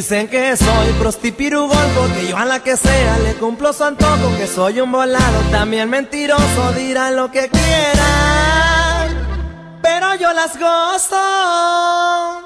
Dicen que soy prostipirugol porque yo a la que sea le cumplo su antojo, que soy un volado, también mentiroso, dirán lo que quieran, pero yo las gozo.